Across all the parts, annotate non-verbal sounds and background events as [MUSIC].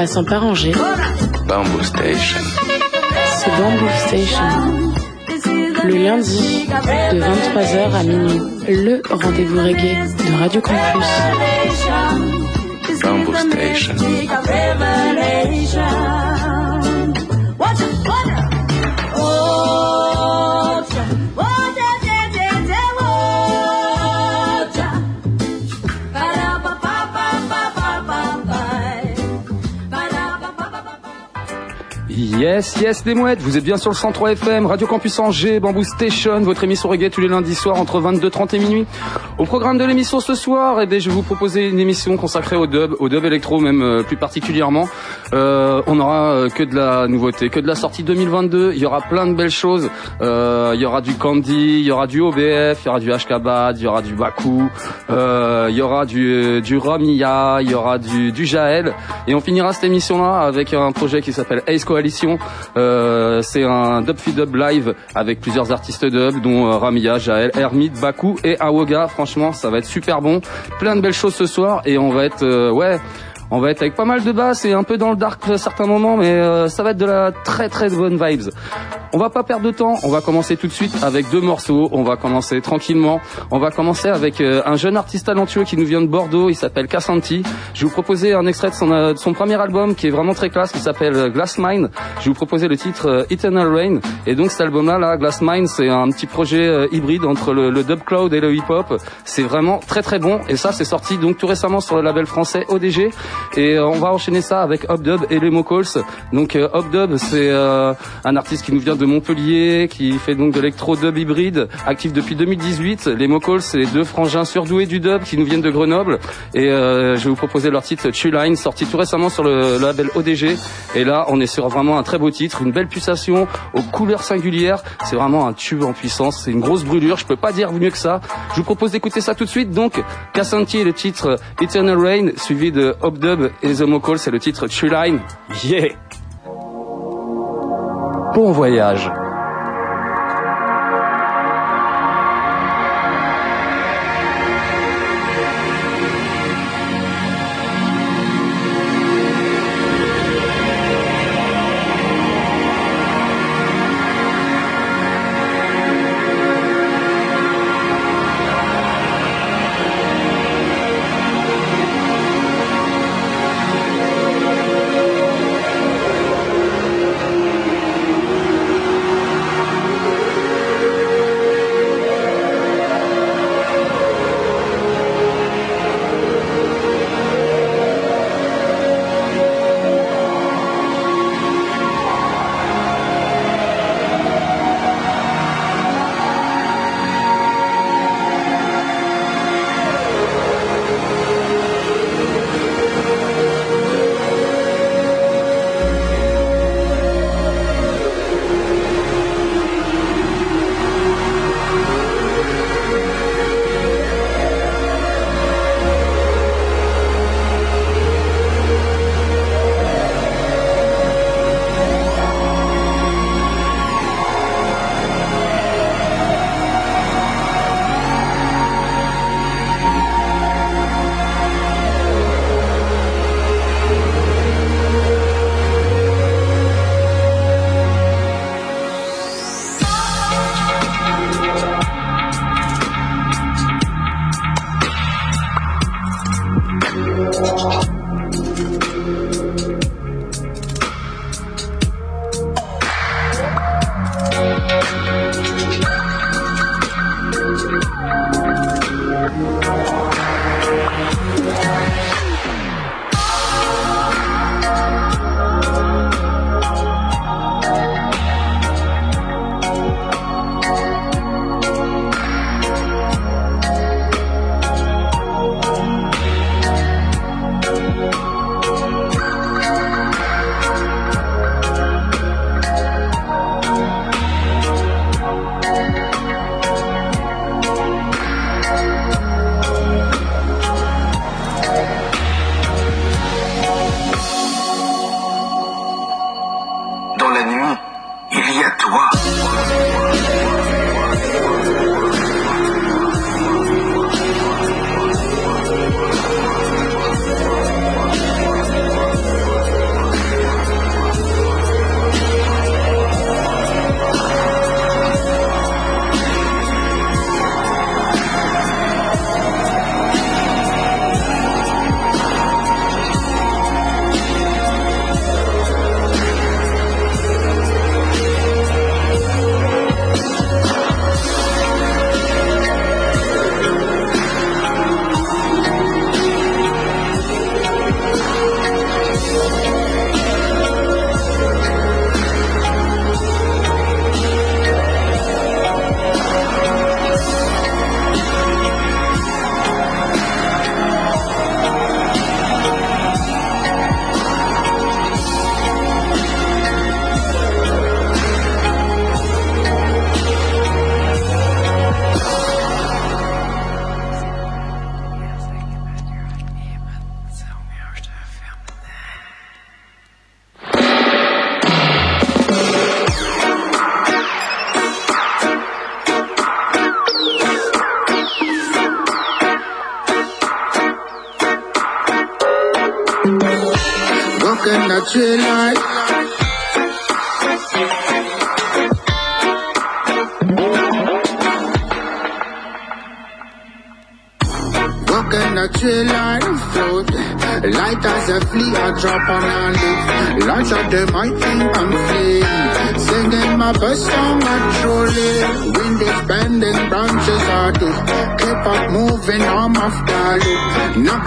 passant par Angers. Bamboo Station. C'est Bamboo Station. Le lundi, de 23h à minuit, le rendez-vous reggae de Radio Campus. Bamboo Station. Yes, yes, les mouettes, vous êtes bien sur le 103 FM, Radio Campus Angers, Bamboo Station, votre émission reggae tous les lundis soirs entre 22h30 et minuit. Au programme de l'émission ce soir, eh je vais vous proposer une émission consacrée au dub, au dub électro même euh, plus particulièrement. Euh, on aura euh, que de la nouveauté, que de la sortie 2022, il y aura plein de belles choses. Euh, il y aura du Candy, il y aura du OBF, il y aura du HKBAD, il y aura du Baku, euh, il y aura du, du il y aura du, du Jaël. Et on finira cette émission-là avec un projet qui s'appelle Ace Coalition. Euh, c'est un dub feed dub live avec plusieurs artistes dub, dont euh, Ramia, Jaël, Hermit, Baku et Awoga. Franchement, ça va être super bon. Plein de belles choses ce soir et on va être, euh, ouais. On va être avec pas mal de basses et un peu dans le dark à certains moments, mais euh, ça va être de la très très bonne vibes. On va pas perdre de temps, on va commencer tout de suite avec deux morceaux. On va commencer tranquillement. On va commencer avec euh, un jeune artiste talentueux qui nous vient de Bordeaux. Il s'appelle Cassanti. Je vais vous proposer un extrait de son, euh, de son premier album qui est vraiment très classe, qui s'appelle euh, Glass Mine. Je vais vous proposer le titre euh, Eternal Rain. Et donc cet album-là, là, Glass Mine, c'est un petit projet euh, hybride entre le, le dub cloud et le hip-hop. C'est vraiment très très bon. Et ça, c'est sorti donc tout récemment sur le label français ODG. Et euh, on va enchaîner ça avec Hopdub et les Calls. Donc euh, Hopdub, c'est euh, un artiste qui nous vient de Montpellier, qui fait donc de l'électro-dub hybride, actif depuis 2018. Les Calls, c'est les deux frangins surdoués du dub qui nous viennent de Grenoble. Et je vais vous proposer leur titre Line, sorti tout récemment sur le, label ODG. Et là, on est sur vraiment un très beau titre, une belle pulsation aux couleurs singulières. C'est vraiment un tube en puissance. C'est une grosse brûlure. Je peux pas dire mieux que ça. Je vous propose d'écouter ça tout de suite. Donc, Cassanti le titre Eternal Rain, suivi de Et The Mocall, c'est le titre True Line. Yeah! Bon voyage.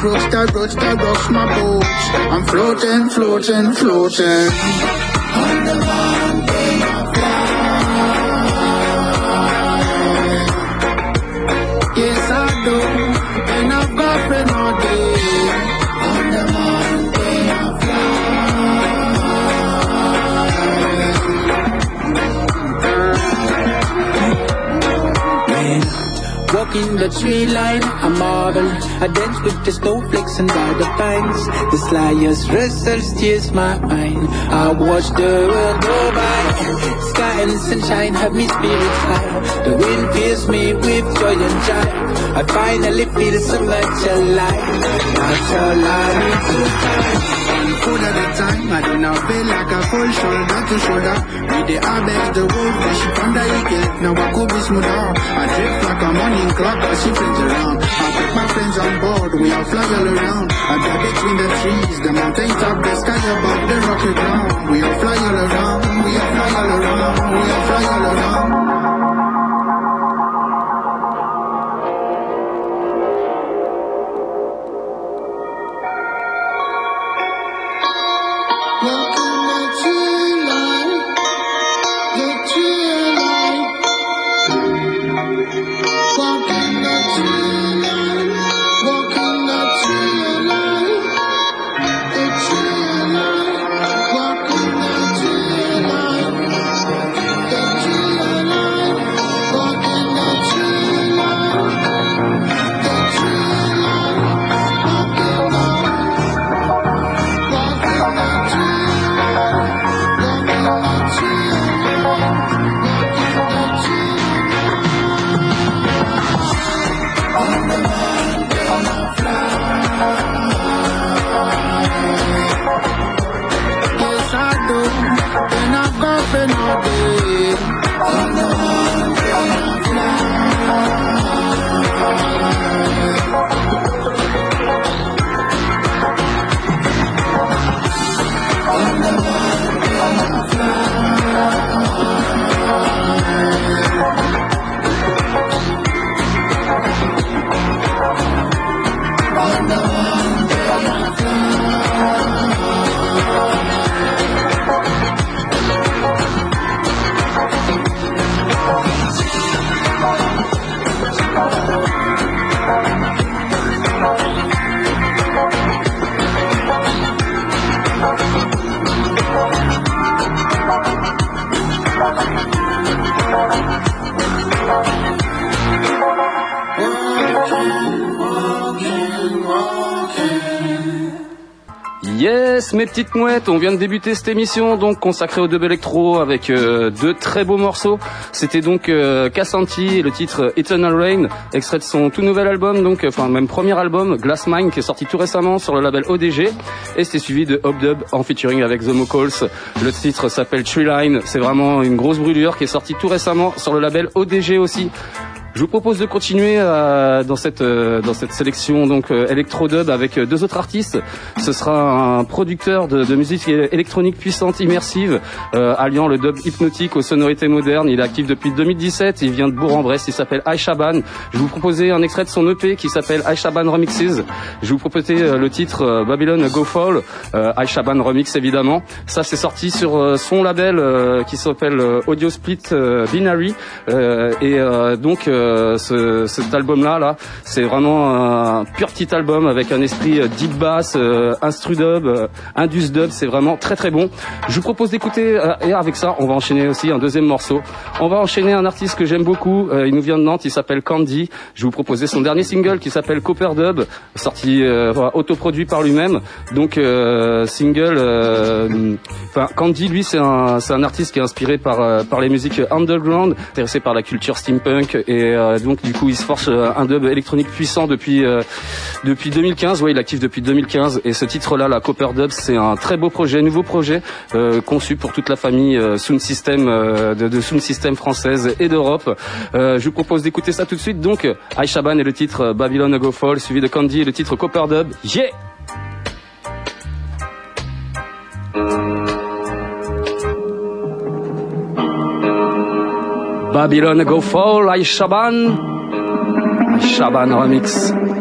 Loop. Knock roots, the roots, the rocks, my boots. I'm floating, floating, floating. On the mountain of Yes, I do. in the tree line, I marvel. I dance with the snowflakes and all the pines. The slyest wrestles tears my mind. I watch the world go by. Sky and sunshine have me spirits high. The wind fills me with joy and joy. I finally feel so much alive. That's all I need to find food at a time. I do not feel like a full shoulder to shoulder. With the abex, the wolf, the sheep on the eagle. Now I could be smoother. I drift like a morning clock, I see friends around. I take my friends on board, we all fly all around. I got between the trees, the mountain top, the sky above the rocky ground. We all fly all around, we all fly all around, we all fly all around. Mes petites mouettes, on vient de débuter cette émission donc consacrée au dub électro avec euh, deux très beaux morceaux. C'était donc euh, Cassanti le titre Eternal Rain, extrait de son tout nouvel album, donc enfin même premier album Glass Mine qui est sorti tout récemment sur le label ODG et c'était suivi de Hop Dub en featuring avec The Mocals. Le titre s'appelle Tree Line, c'est vraiment une grosse brûlure qui est sortie tout récemment sur le label ODG aussi. Je vous propose de continuer euh, dans cette euh, dans cette sélection donc euh, électro-dub avec euh, deux autres artistes. Ce sera un producteur de, de musique électronique puissante, immersive, alliant le dub hypnotique aux sonorités modernes. Il est actif depuis 2017. Il vient de Bourg-en-Bresse. Il s'appelle Aishaban. Je vous proposer un extrait de son EP qui s'appelle Aishaban Remixes. Je vous proposer le titre Babylon Go Fall. Aishaban Remix évidemment. Ça c'est sorti sur son label qui s'appelle Audio Split Binary et donc euh, ce, cet album-là, là, c'est vraiment un pur petit album avec un esprit euh, deep bass, euh, instru dub, indus dub. C'est vraiment très très bon. Je vous propose d'écouter et avec ça, on va enchaîner aussi un deuxième morceau. On va enchaîner un artiste que j'aime beaucoup. il nous vient de Nantes. Il s'appelle Candy. Je vais vous proposer son dernier single qui s'appelle Copper Dub, sorti autoproduit par lui-même. Donc single. Enfin, Candy, lui, c'est un, un artiste qui est inspiré par par les musiques underground, intéressé par la culture steampunk et donc du coup il se force un dub électronique puissant depuis depuis 2015. Ouais, il actif depuis 2015 et ce titre-là, la Copper Dub, c'est un très beau projet, nouveau projet conçu pour toute la famille System de, de Sound System française et d'Europe. je vous propose d'écouter ça tout de suite. Donc Aishaban et le titre Babylon Go Fall, suivi de Candy et le titre Copper Dub. Yeah! Babylon Go Fall, Aishaban. Aishaban Remix.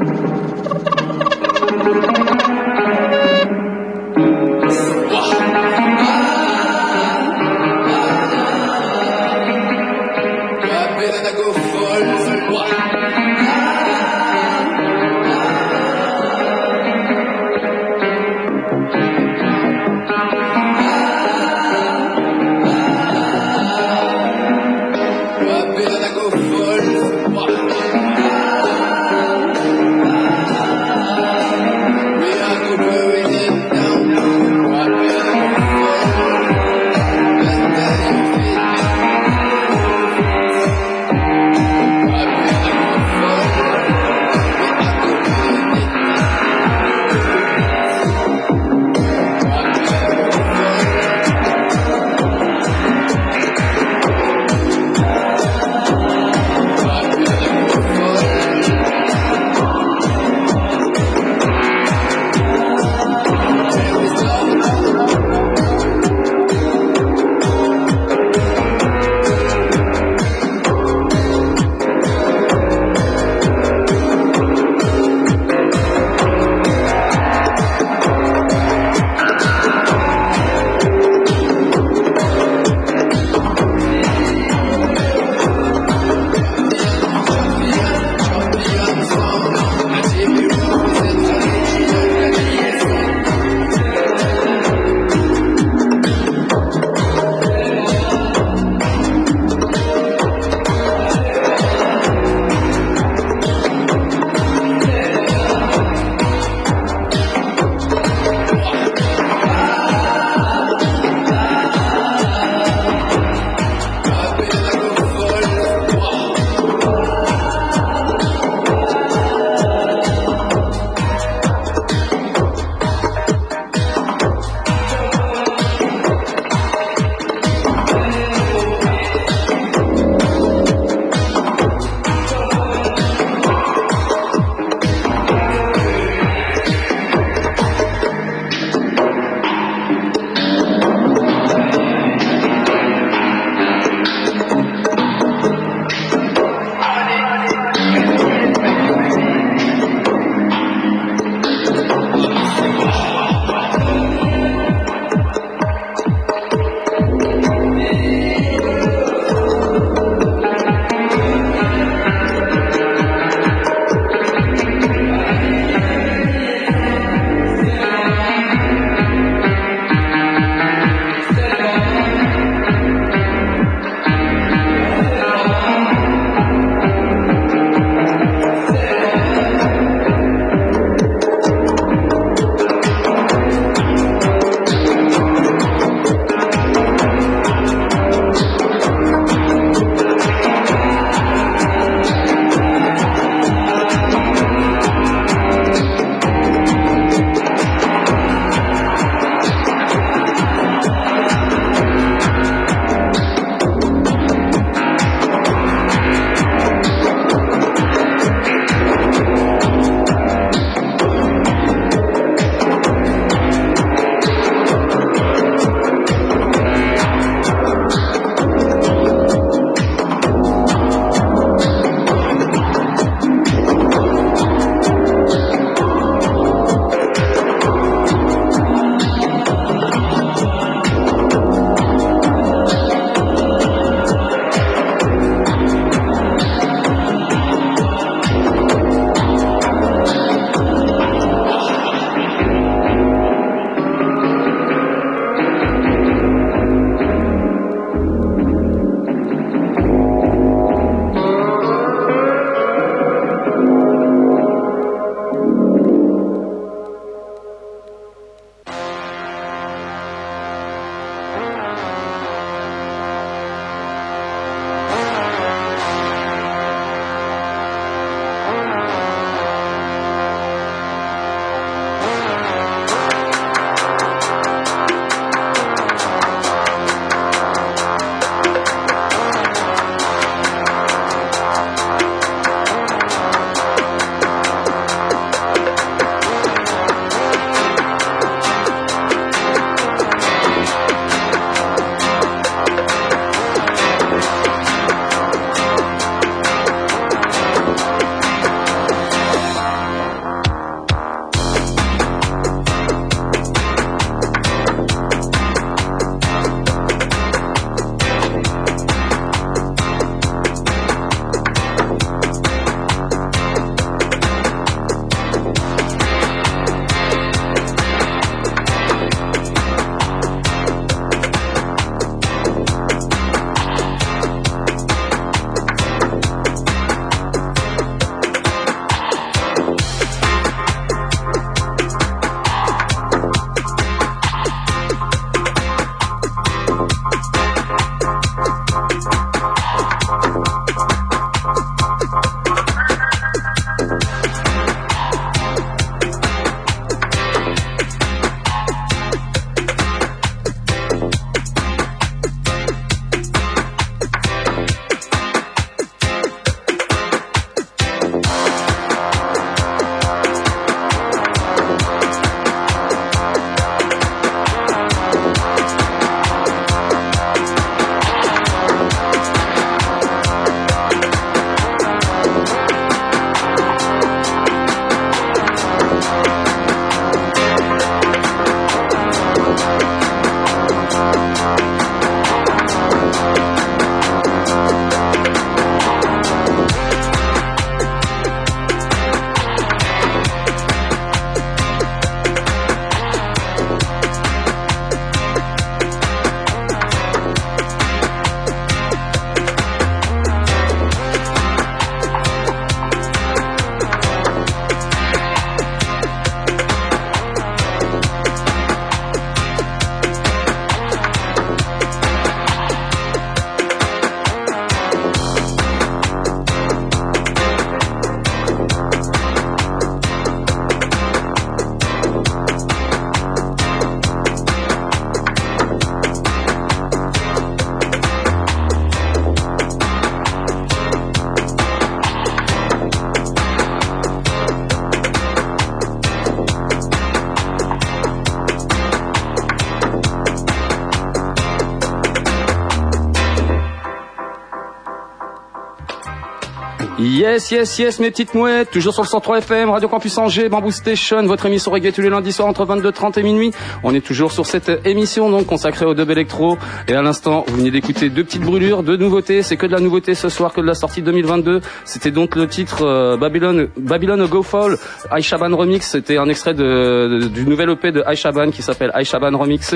Yes, yes, yes, mes petites mouettes, toujours sur le 103 FM, Radio Campus Angers, Bamboo Station, votre émission reggae tous les lundis soirs entre 22h30 et minuit. On est toujours sur cette émission donc consacrée au dub électro. Et à l'instant, vous venez d'écouter deux petites brûlures, deux nouveautés. C'est que de la nouveauté ce soir, que de la sortie 2022. C'était donc le titre euh, Babylon, Babylon Go Fall, Aishaban Remix. C'était un extrait de, du nouvel EP de Aishaban qui s'appelle Aishaban Remixes,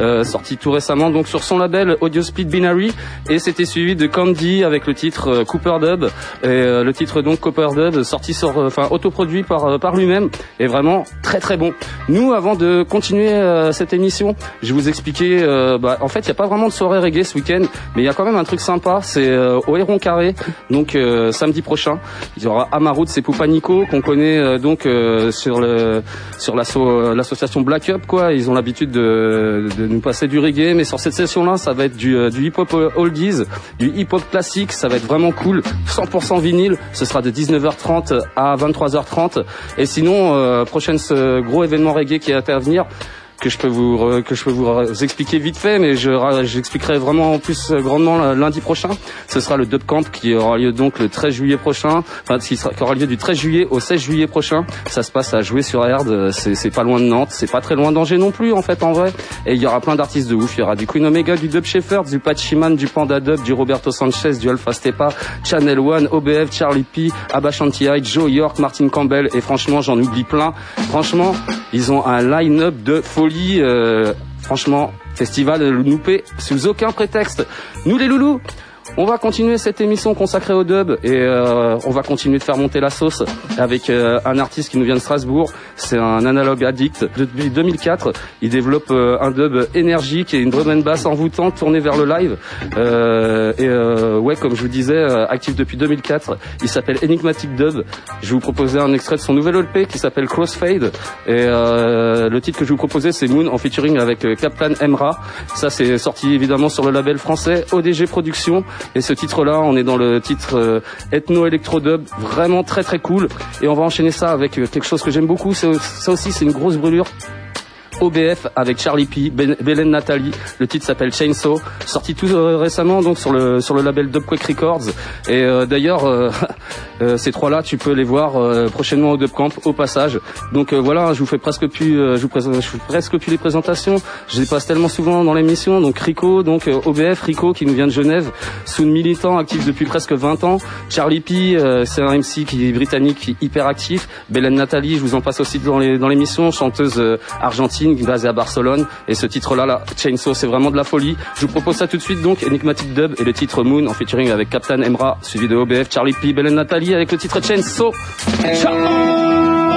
euh, sorti tout récemment donc sur son label Audio Speed Binary. Et c'était suivi de Candy avec le titre euh, Cooper Dub. Et euh, le titre donc Copper Dub, sorti sur, euh, enfin autoproduit par euh, par lui-même, est vraiment très très bon. Nous, avant de continuer cette émission, je vais vous expliquer. Bah, en fait, il n'y a pas vraiment de soirée reggae ce week-end, mais il y a quand même un truc sympa. C'est au Héron Carré, donc samedi prochain. Il y aura Amaroud, c'est Poupanico qu'on connaît donc sur le sur l'association Black Up quoi. Ils ont l'habitude de, nous passer du reggae, mais sur cette session-là, ça va être du, du hip-hop oldies, du hip-hop classique. Ça va être vraiment cool, 100% vinyle. Ce sera de 19h30 à 23h30. Et sinon, euh, prochain gros événement reggae qui est à venir, que je peux vous que je peux vous expliquer vite fait, mais je j'expliquerai vraiment en plus grandement lundi prochain. Ce sera le Dub Camp qui aura lieu donc le 13 juillet prochain, enfin qui, sera, qui aura lieu du 13 juillet au 16 juillet prochain. Ça se passe à jouer sur Erd, c'est pas loin de Nantes, c'est pas très loin d'Angers non plus en fait en vrai. Et il y aura plein d'artistes de ouf. Il y aura du Queen Omega, du Dub Shepherd, du Pachiman, du Panda Dub, du Roberto Sanchez, du Alpha Stepa, Channel One, OBF, Charlie P, Abba Shanti Joe York, Martin Campbell et franchement j'en oublie plein. Franchement, ils ont un line-up de folie euh, franchement, festival loupé sous aucun prétexte. Nous les loulous, on va continuer cette émission consacrée au dub et euh, on va continuer de faire monter la sauce avec euh, un artiste qui nous vient de Strasbourg. C'est un analogue addict. Depuis 2004, il développe euh, un dub énergique et une drum and bass envoûtante tournée vers le live. et ouais, comme je vous disais, actif depuis 2004. Il s'appelle Enigmatic Dub. Je vais vous proposer un extrait de son nouvel EP qui s'appelle Crossfade. Et le titre que je vous proposais, c'est Moon en featuring avec Captain Emra. Ça, c'est sorti évidemment sur le label français ODG Productions. Et ce titre-là, on est dans le titre euh, Ethno Electro Dub, vraiment très très cool. Et on va enchaîner ça avec euh, quelque chose que j'aime beaucoup. Ça aussi, c'est une grosse brûlure. OBF avec Charlie P, ben, Belen Nathalie. Le titre s'appelle Chainsaw, sorti tout euh, récemment donc sur le sur le label Dubquake Records. Et euh, d'ailleurs, euh, [LAUGHS] ces trois-là, tu peux les voir prochainement au Dubcamp au passage. Donc voilà, je vous fais presque plus, je vous présente, presque plus les présentations. Je les passe tellement souvent dans l'émission. Donc Rico, donc OBF Rico qui nous vient de Genève, Soon militant actif depuis presque 20 ans. Charlie P, c'est un MC qui est britannique, qui est hyper actif. Belen Nathalie, je vous en passe aussi dans les dans l'émission, chanteuse argentine basé à Barcelone. Et ce titre-là, là, Chainsaw, c'est vraiment de la folie. Je vous propose ça tout de suite, donc, Enigmatic Dub et le titre Moon en featuring avec Captain Emra, suivi de OBF, Charlie P, Belen Nathalie avec le titre Chainsaw. Ciao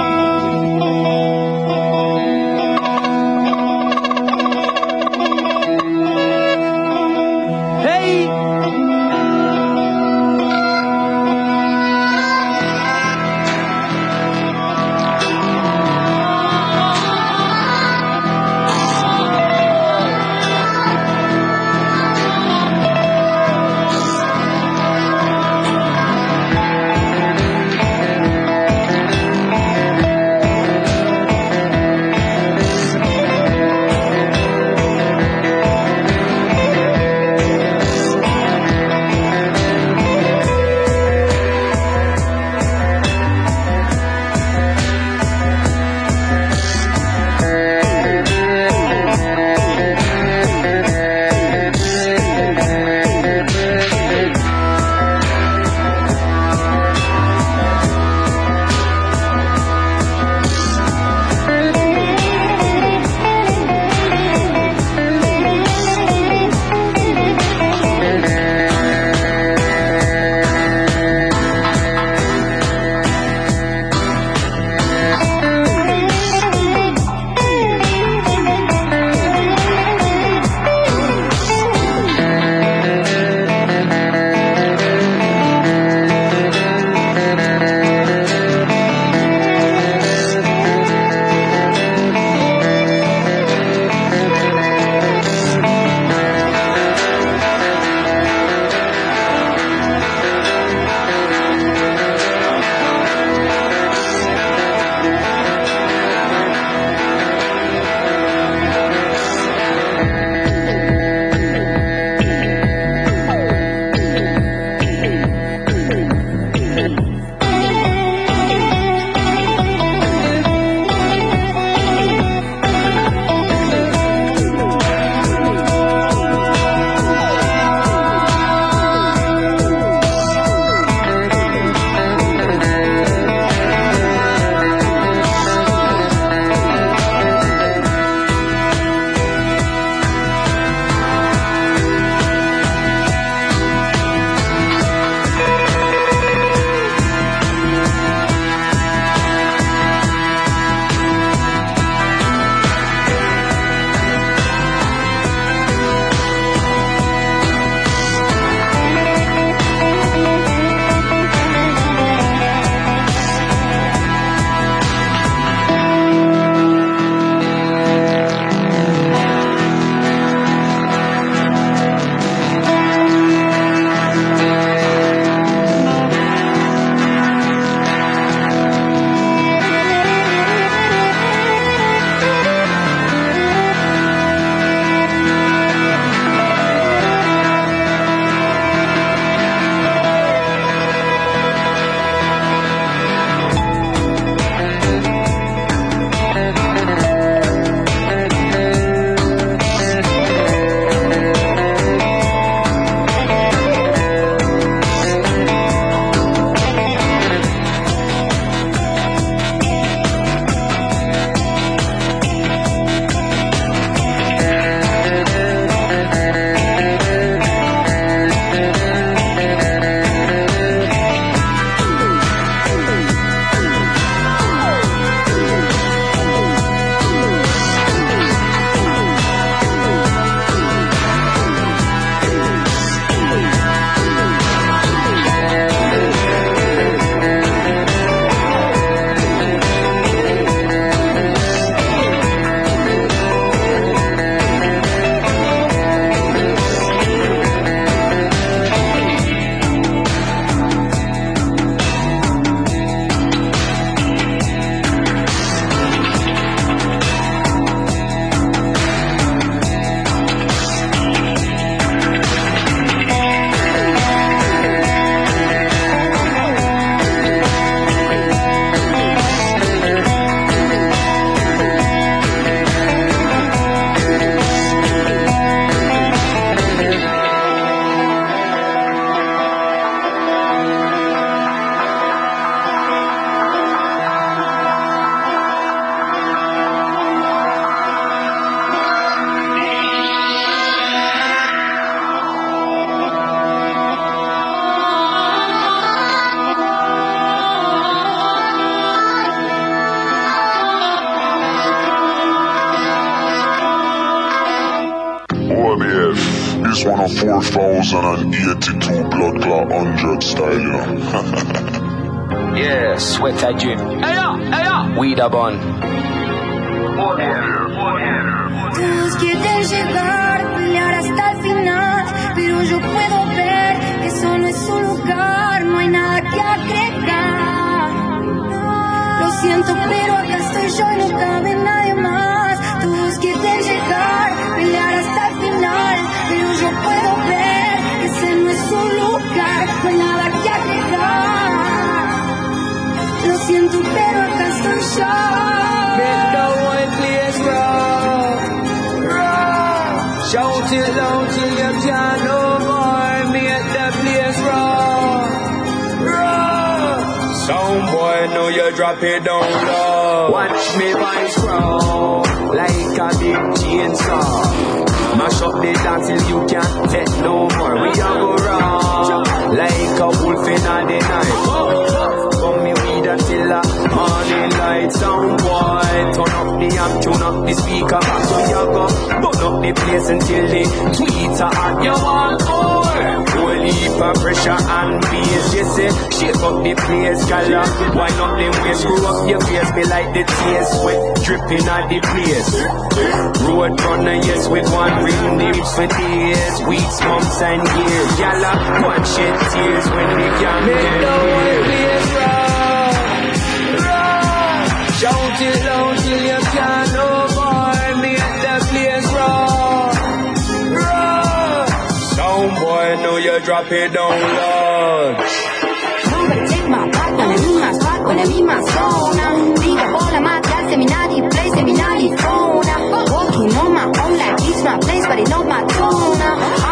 but he knows my tone.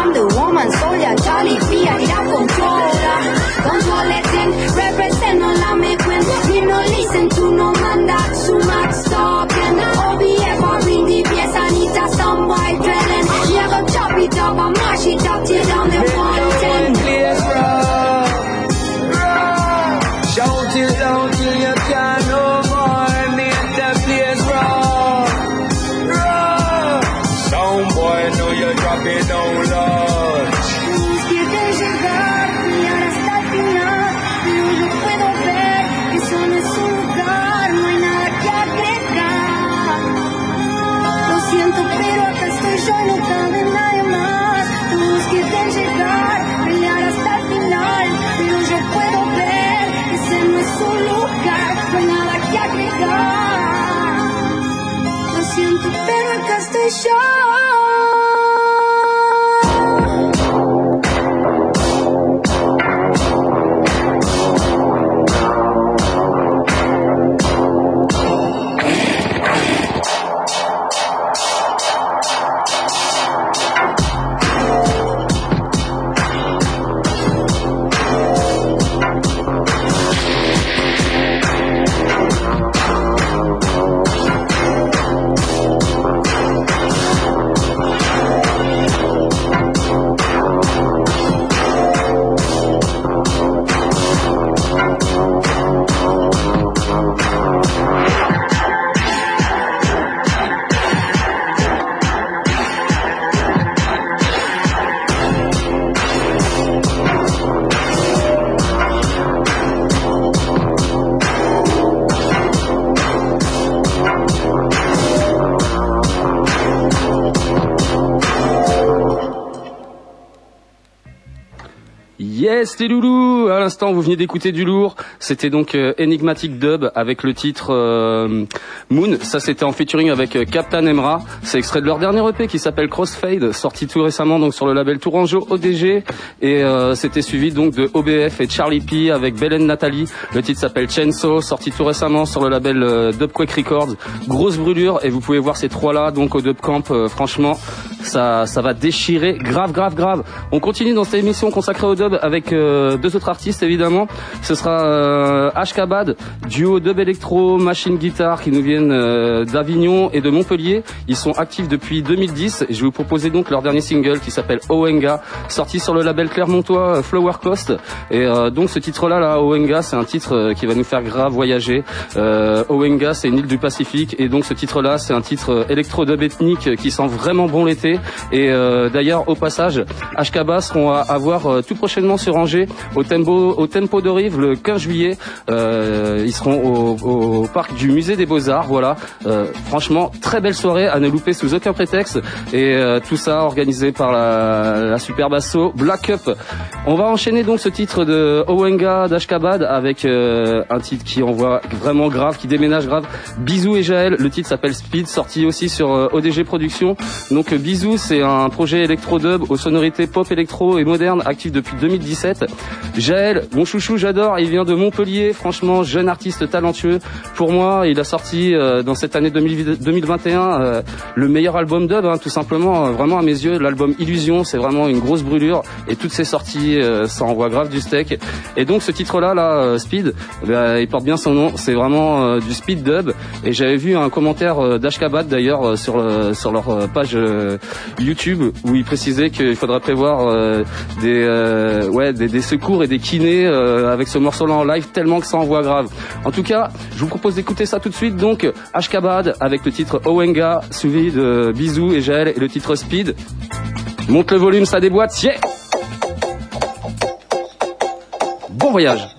c'était Loulou. À l'instant, vous venez d'écouter du lourd. C'était donc euh, Enigmatic Dub avec le titre euh, Moon. Ça, c'était en featuring avec euh, Captain Emra. C'est extrait de leur dernier EP qui s'appelle Crossfade, sorti tout récemment donc sur le label Tourangeau ODG. Et euh, c'était suivi donc de OBF et Charlie P avec Belen Nathalie. Le titre s'appelle Chainsaw, sorti tout récemment sur le label Dubquake Records. Grosse brûlure et vous pouvez voir ces trois là donc au Dub Camp. franchement, ça, ça va déchirer grave, grave, grave. On continue dans cette émission consacrée au dub avec euh, deux autres artistes évidemment. Ce sera euh, Ashkabad, duo dub électro, machine guitare qui nous viennent euh, d'Avignon et de Montpellier. Ils sont actifs depuis 2010 et je vais vous proposer donc leur dernier single qui s'appelle Owenga, sorti sur le label Clermontois Flower Coast. Et donc ce titre-là, là, Owenga, c'est un titre qui va nous faire grave voyager. Owenga, c'est une île du Pacifique et donc ce titre-là, c'est un titre électro-dub ethnique qui sent vraiment bon l'été. Et euh, d'ailleurs, au passage, HKBA seront à, voir euh, tout prochainement sur Angers au tempo, au tempo de Rive le 15 juillet. Euh, ils seront au, parc du musée des Beaux-Arts. Voilà. Franchement, très belle soirée à ne louper sous aucun prétexte. Et tout ça organisé par la, la asso Black Up. On va enchaîner donc ce titre de Owenga d'Ashkabad avec un titre qui envoie vraiment grave, qui déménage grave. Bisous et Jaël, le titre s'appelle Speed, sorti aussi sur ODG Productions. Donc Bisous, c'est un projet électro-dub aux sonorités pop électro et moderne, actif depuis 2017. Jaël, mon chouchou, j'adore, il vient de Montpellier, franchement, jeune artiste talentueux. Pour moi, il a sorti euh, dans cette année 2000 2021 euh, le meilleur album dub, hein, tout simplement, euh, vraiment à mes yeux, l'album Illusion, c'est vraiment une grosse brûlure et toutes ces sorties, ça envoie grave du steak. Et donc ce titre-là, là, Speed, ben, il porte bien son nom, c'est vraiment du speed dub. Et j'avais vu un commentaire d'Ashkabat d'ailleurs sur, le- sur leur page YouTube où il précisait qu'il faudrait prévoir euh, des, euh, des secours et des kinés euh, avec ce morceau-là en live tellement que ça envoie grave. En tout cas, je vous propose d'écouter ça tout de suite. Donc Ashkabad avec le titre Owenga, suivi de Bisous et Jaël et le titre Speed. Monte le volume, ça déboîte, yeah Bon voyage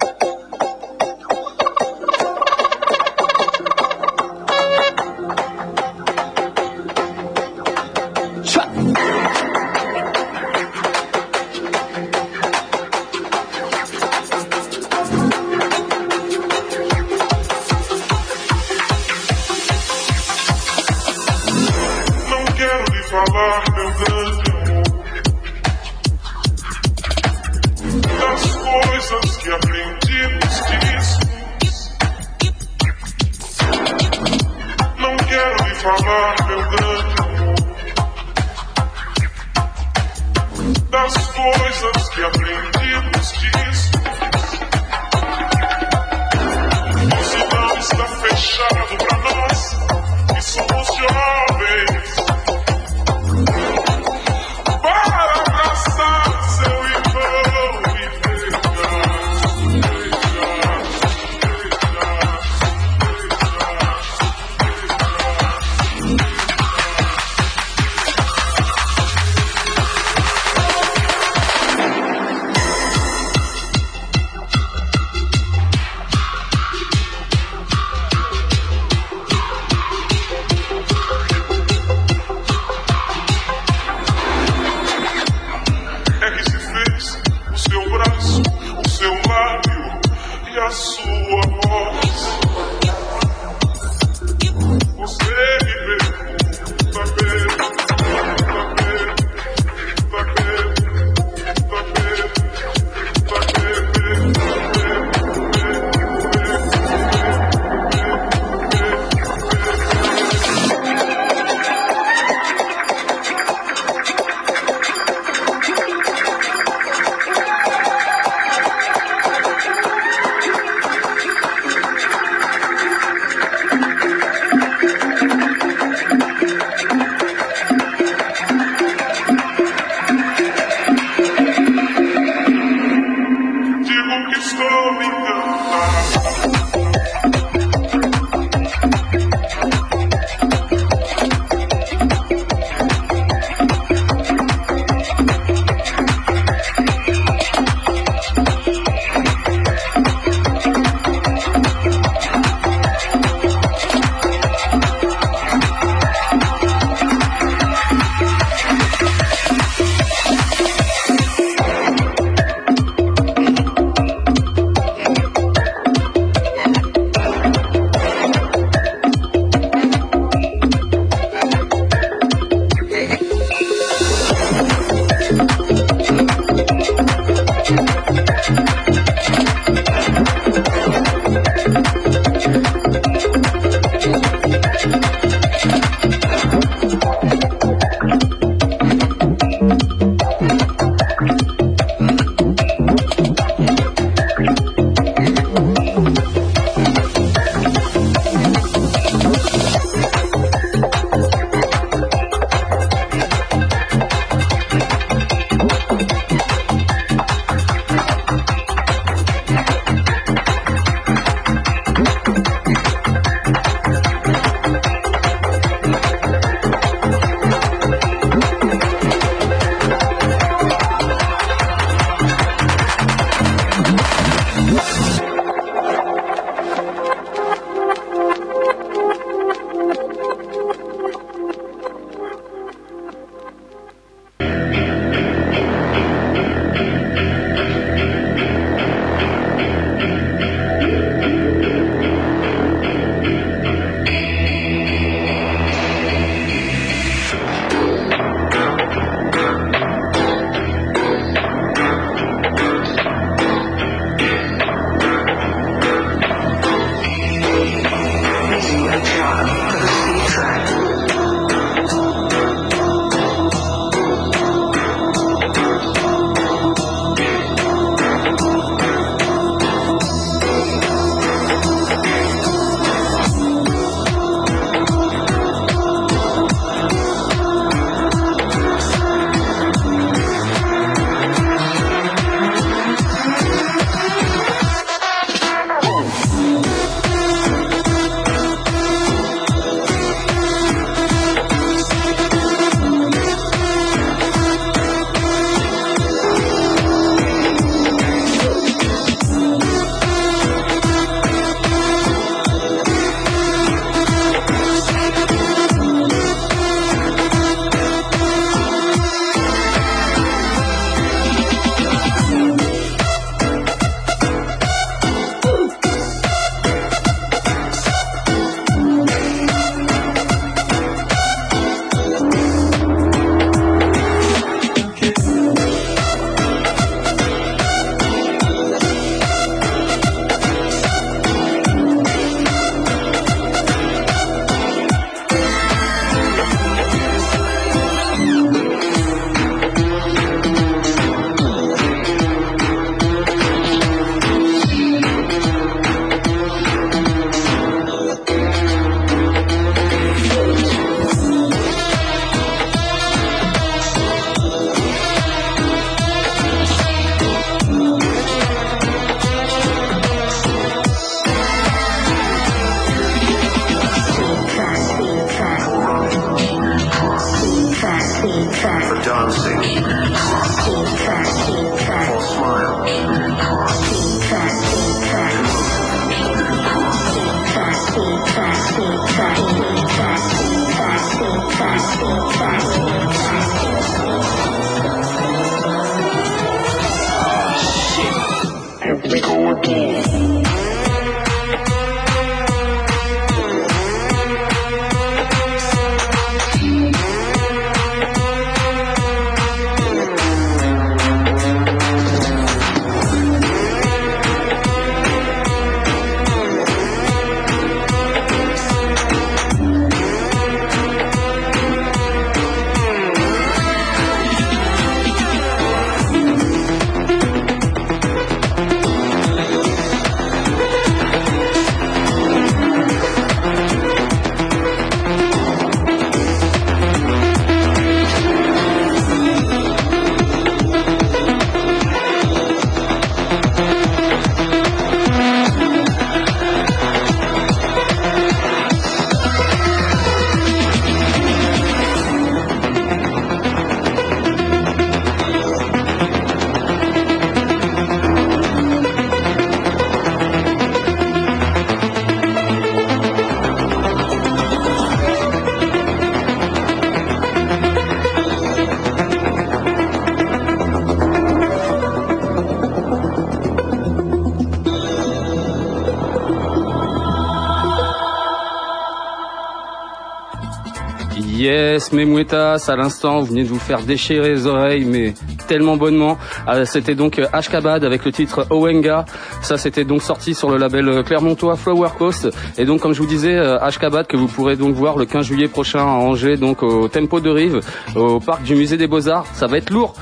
Yes, Memouetas, à l'instant, vous venez de vous faire déchirer les oreilles, mais tellement bonnement. Ah, c'était donc euh, Ashkabad avec le titre Owenga. Ça, c'était donc sorti sur le label euh, Clermontois Flower Coast. Et donc, comme je vous disais, euh, Ashkabad que vous pourrez donc voir le 15 juillet prochain à Angers, donc au Tempo de Rive, au parc du musée des Beaux-Arts. Ça va être lourd.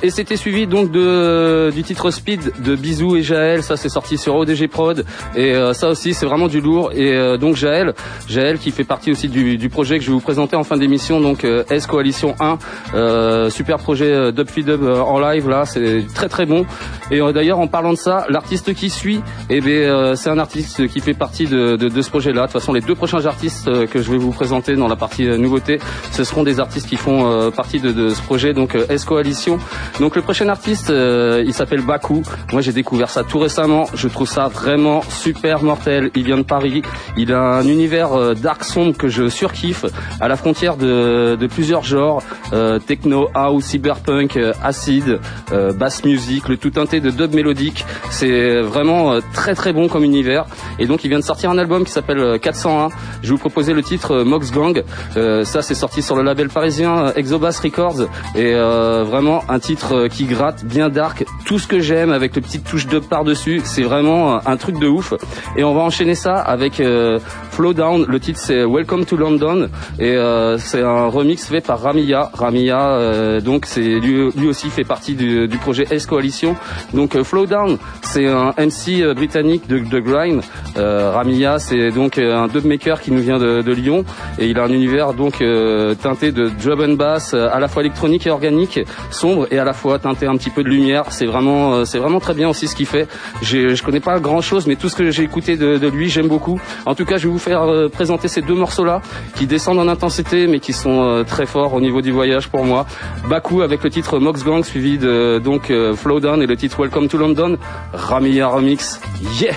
Et c'était suivi donc de, du titre Speed de Bisou et Jaël, ça c'est sorti sur ODG Prod. Et euh, ça aussi c'est vraiment du lourd. Et euh, donc Jaël, Jaël qui fait partie aussi du, du projet que je vais vous présenter en fin d'émission. Donc euh, S Coalition 1, euh, super projet euh, Dub Feed Dub en live là, c'est très très bon. Et d'ailleurs en parlant de ça, l'artiste qui suit, eh ben c'est un artiste qui fait partie de, de, de ce projet là. De toute façon les deux prochains artistes que je vais vous présenter dans la partie nouveauté, ce seront des artistes qui font partie de, de ce projet. Donc S Coalition. Donc le prochain artiste, euh, il s'appelle Baku. Moi j'ai découvert ça tout récemment. Je trouve ça vraiment super mortel. Il vient de Paris. Il a un univers euh, dark sombre que je surkiffe, à la frontière de, plusieurs genres euh, techno, house, cyberpunk, acid, bass music, le tout teinté de dub mélodique. C'est vraiment très très bon comme univers. Et donc il vient de sortir un album qui s'appelle euh, 401. Je vais vous proposer le titre Mox Gang. Ça c'est sorti sur le label parisien Exobass Records et vraiment un titre euh, qui gratte, bien dark, tout ce que j'aime avec le petit touche de par dessus. C'est vraiment euh, un truc de ouf. Et on va enchaîner ça avec euh, Flow Down. Le titre c'est Welcome to London et euh, c'est un remix fait par Ramia. Ramia euh, donc c'est lui, aussi fait partie du, projet S Coalition. Donc euh, Flow Down c'est un MC euh, britannique de, de grime. Euh, Ramia c'est donc euh, un dubmaker qui nous vient de, Lyon et il a un univers donc euh, teinté de drum and bass euh, à la fois électronique et organique, sombre et à la fois teinté un petit peu de lumière. C'est vraiment euh, c'est vraiment très bien aussi ce qu'il fait. Je connais pas grand chose mais tout ce que j'ai écouté de, lui j'aime beaucoup. En tout cas je vais vous faire euh, présenter ces deux morceaux là qui descendent en intensité mais qui sont euh, très forts au niveau du voyage pour moi. Baku avec le titre Mox Gang suivi de donc Flow Down et le titre Welcome to London. Ramia remix. Yeah.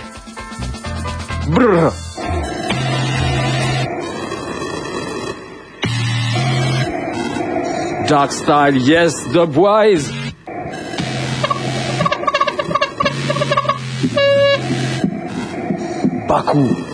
Dark style, yes, Dubwise. Baku.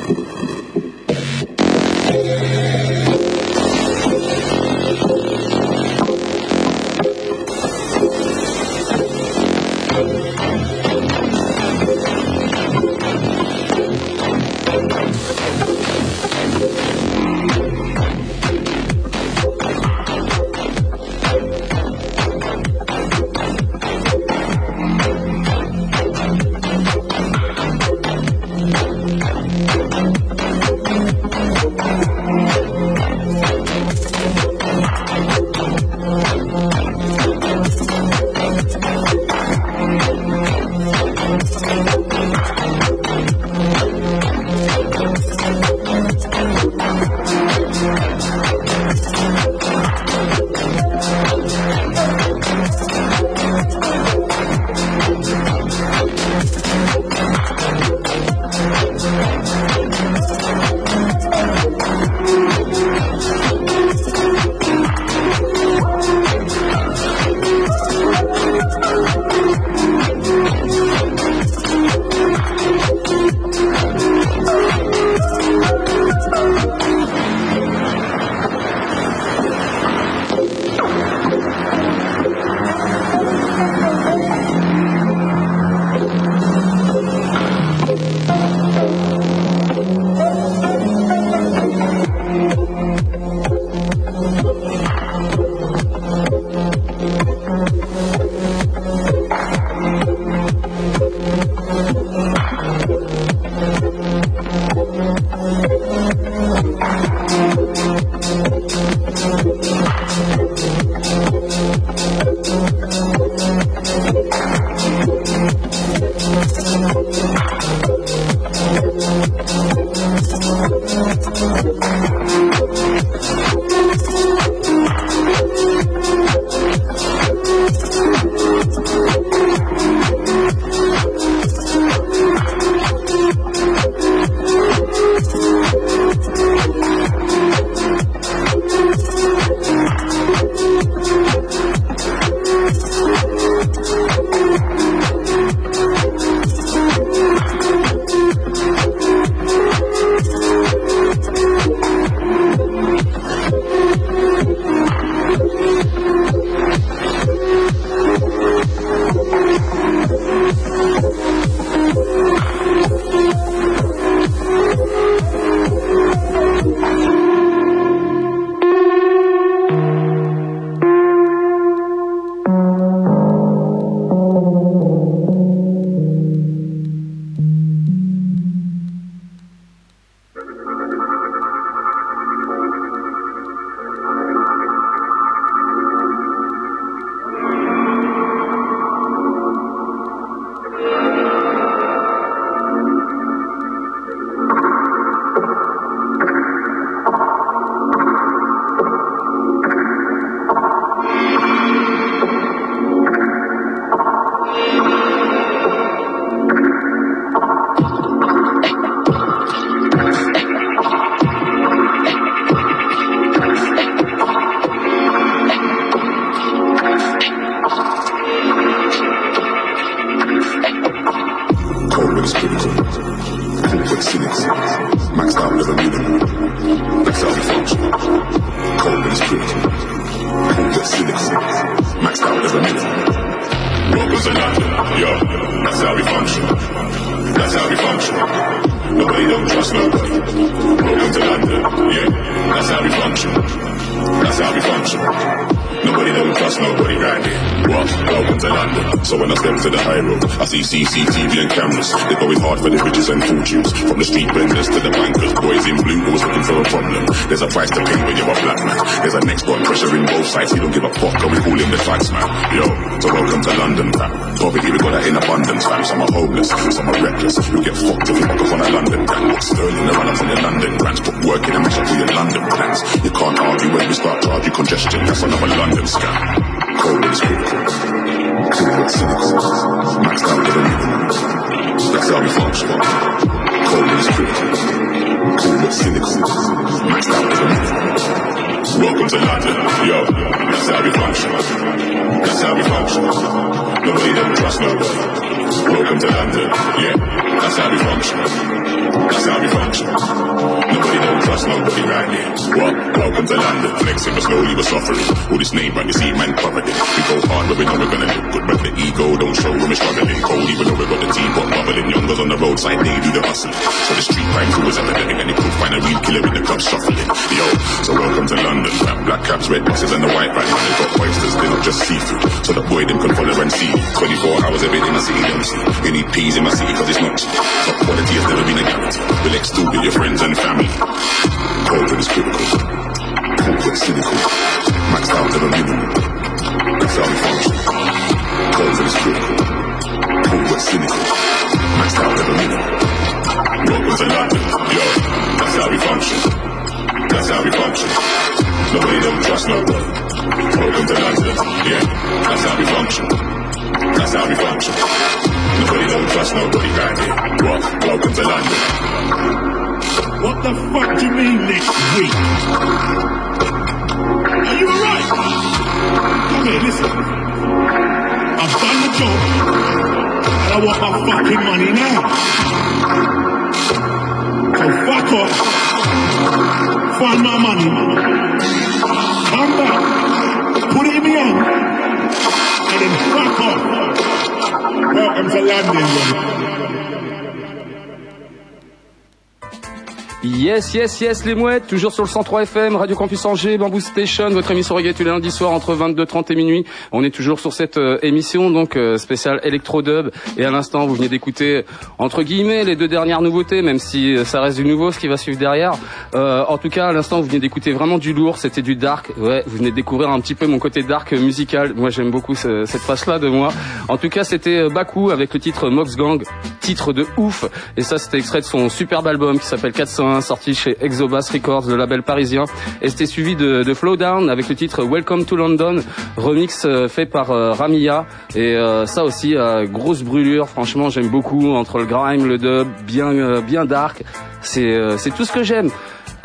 CCC. And the white. Man, they got oysters, they don't just seafood. So the boy them can follow and see. 24 hours every day in my city, don't see. You need peas in my city cause it's not cheap. Top quality has never been a guarantee. Still with your friends and family. Trust nobody. Welcome to London, yeah. That's how we function. That's how we function. Nobody don't trust nobody right here. What? Welcome to London. What the fuck do you mean next week? Are you alright? Come here, listen. I've done the job, and I want my fucking money now. So fuck off. Find my money. Welcome to London, Yes, yes, yes, les mouettes, toujours sur le 103 FM, Radio Campus Angers, Bamboo Station, votre émission reggae tous les lundis soirs entre 22h30 et minuit. On est toujours sur cette euh, émission, donc euh, spéciale électro-dub. Et à l'instant, vous venez d'écouter, entre guillemets, les deux dernières nouveautés, même si euh, ça reste du nouveau, ce qui va suivre derrière. Euh, en tout cas, à l'instant, vous venez d'écouter vraiment du lourd, c'était du dark. Ouais, vous venez de découvrir un petit peu mon côté dark musical. Moi, j'aime beaucoup ce- cette face-là de moi. En tout cas, c'était Baku avec le titre Mox Gang, titre de ouf. Et ça, c'était extrait de son superbe album qui s'appelle 401, sorti chez Exobas Records, le label parisien. Et c'était suivi de, de Flowdown avec le titre Welcome to London, remix euh, fait par euh, Ramia. Et euh, ça aussi, grosse brûlure. Franchement, j'aime beaucoup entre le grime, le dub, bien, bien dark. C'est tout ce que j'aime.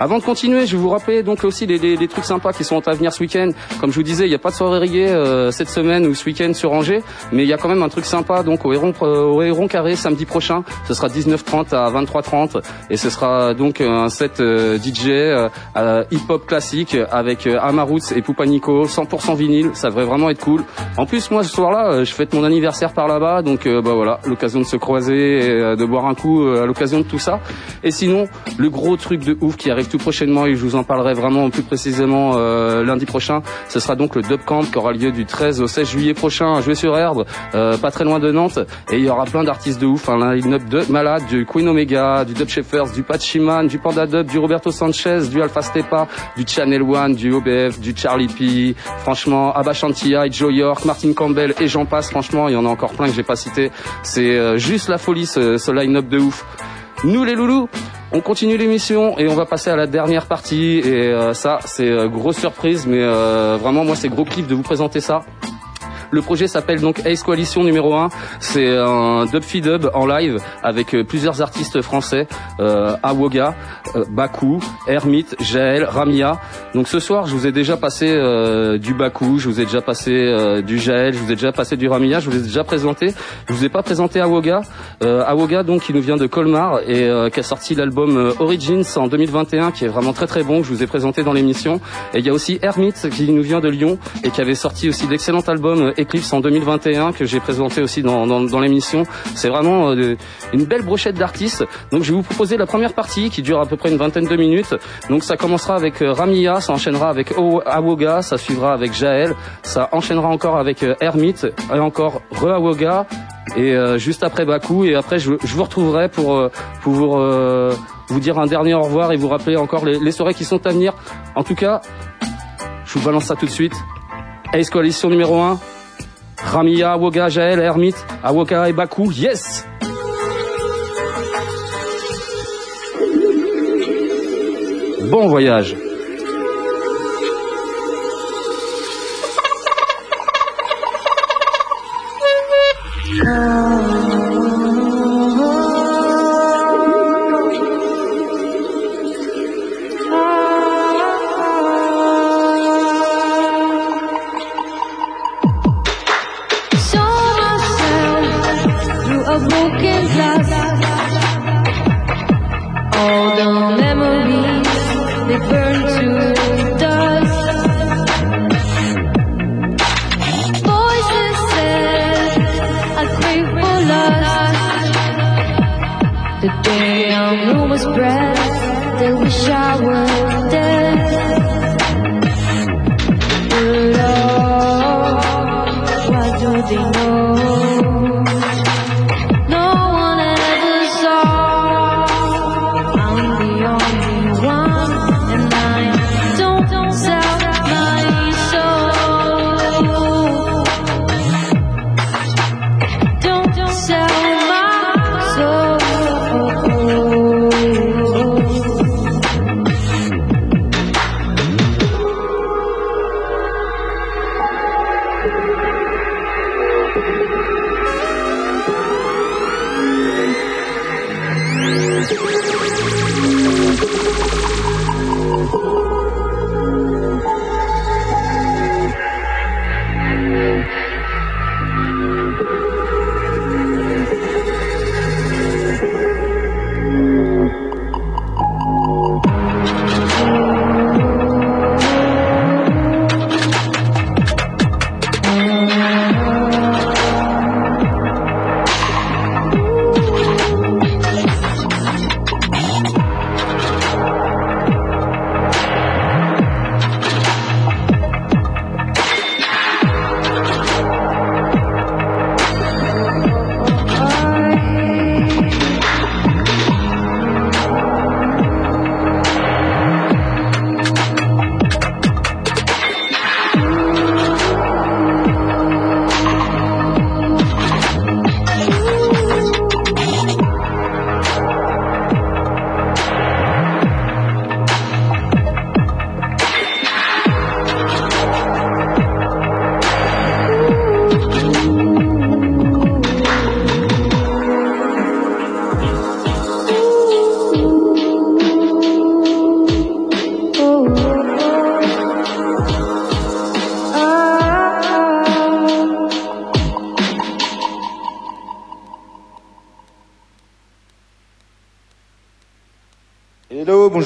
Avant de continuer, je vais vous rappeler donc aussi les, trucs sympas qui sont à venir ce week-end. Comme je vous disais, il n'y a pas de soirée reggae euh, cette semaine ou ce week-end sur Angers, mais il y a quand même un truc sympa donc au Héron, euh, au Héron Carré samedi prochain. Ce sera 19h30 à 23h30 et ce sera donc un set euh, DJ euh, euh, hip-hop classique avec euh, Amaroots et Poupanico, 100% vinyle. Ça devrait vraiment être cool. En plus, moi ce soir-là, euh, je fête mon anniversaire par là-bas, donc euh, bah voilà, l'occasion de se croiser, et, euh, de boire un coup euh, à l'occasion de tout ça. Et sinon, le gros truc de ouf qui arrive prochainement et je vous en parlerai vraiment plus précisément euh, lundi prochain, ce sera donc le Dub Camp qui aura lieu du 13 au 16 juillet prochain à jouer sur Erdre, euh, pas très loin de Nantes. Et il y aura plein d'artistes de ouf, un line-up de malade, du Queen Omega, du Dub Shepherds, du Pachiman, du Panda Dub, du Roberto Sanchez, du Alpha Stepa, du Channel One, du OBF, du Charlie P. Franchement, Abba Shantia, Joe York, Martin Campbell et j'en passe. Franchement, il y en a encore plein que j'ai pas cité. C'est euh, juste la folie ce, ce line-up de ouf. Nous les loulous, on continue l'émission et on va passer à la dernière partie et euh, ça c'est euh, grosse surprise mais euh, vraiment moi c'est gros kiff de vous présenter ça. Le projet s'appelle donc Ace Coalition numéro 1. C'est un dub fi dub en live avec euh, plusieurs artistes français, euh, Awoga, euh, Baku, Hermite, Jaël, Ramia. Donc ce soir, je vous ai déjà passé euh, du Baku, je vous ai déjà passé du Jaël, je vous ai déjà passé du Ramia, je vous ai déjà présenté. Je vous ai pas présenté Awoga. Awoga donc qui nous vient de Colmar et qui a sorti l'album Origins en 2021 qui est vraiment très très bon que je vous ai présenté dans l'émission. Et il y a aussi Hermite qui nous vient de Lyon et qui avait sorti aussi d'excellents albums Eclipse en 2021 que j'ai présenté aussi dans, l'émission. C'est vraiment euh, une belle brochette d'artistes. Donc je vais vous proposer la première partie qui dure à peu près une vingtaine de minutes. Donc ça commencera avec euh, Ramia, ça enchaînera avec Awoga, ça suivra avec Jaël, ça enchaînera encore avec euh, Hermite et encore Re-Awoga et juste après Baku et après je, vous retrouverai pour pour vous dire un dernier au revoir et vous rappeler encore les, les soirées qui sont à venir. En tout cas, je vous balance ça tout de suite. Ace Coalition numéro 1. Ramia, Awoga, Jaël, Hermite, Awoka et Baku, yes! Bon voyage [LAUGHS]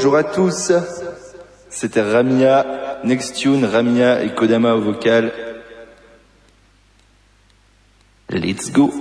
bonjour à tous. C'était Ramia, Nextune, Ramia et Kodama au vocal. Let's go.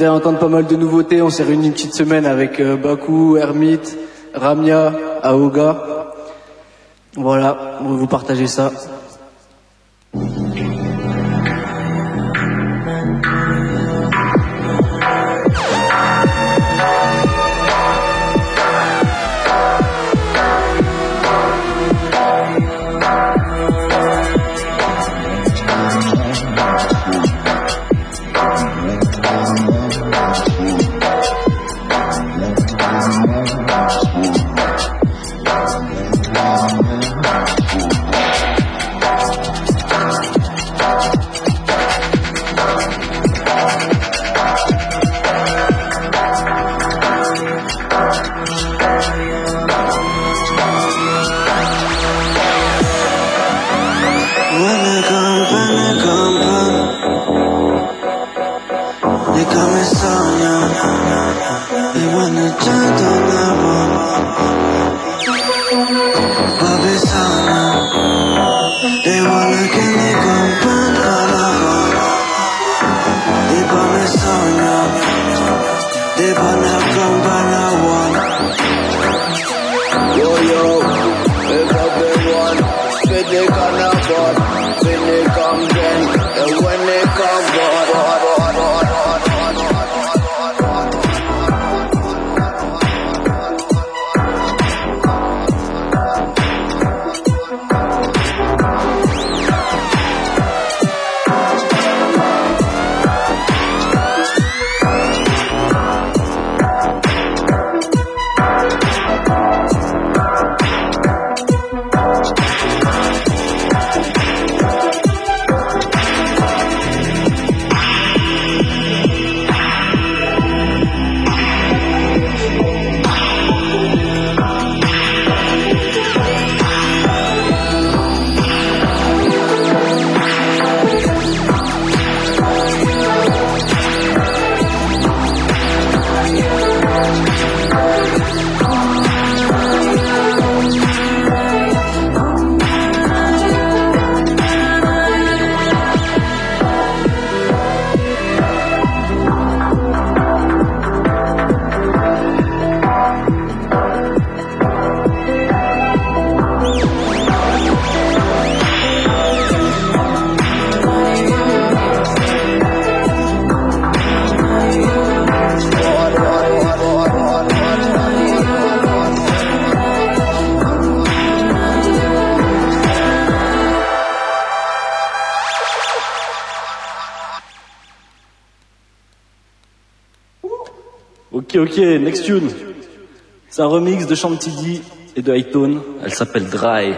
vous allez entendre pas mal de nouveautés. On s'est réunis une petite semaine avec euh, Baku, Hermite, Ramia, Aoga. Voilà, on va vous partager ça. ok, next tune. C'est un remix de Chantilly et de Hightone. Elle s'appelle Dry.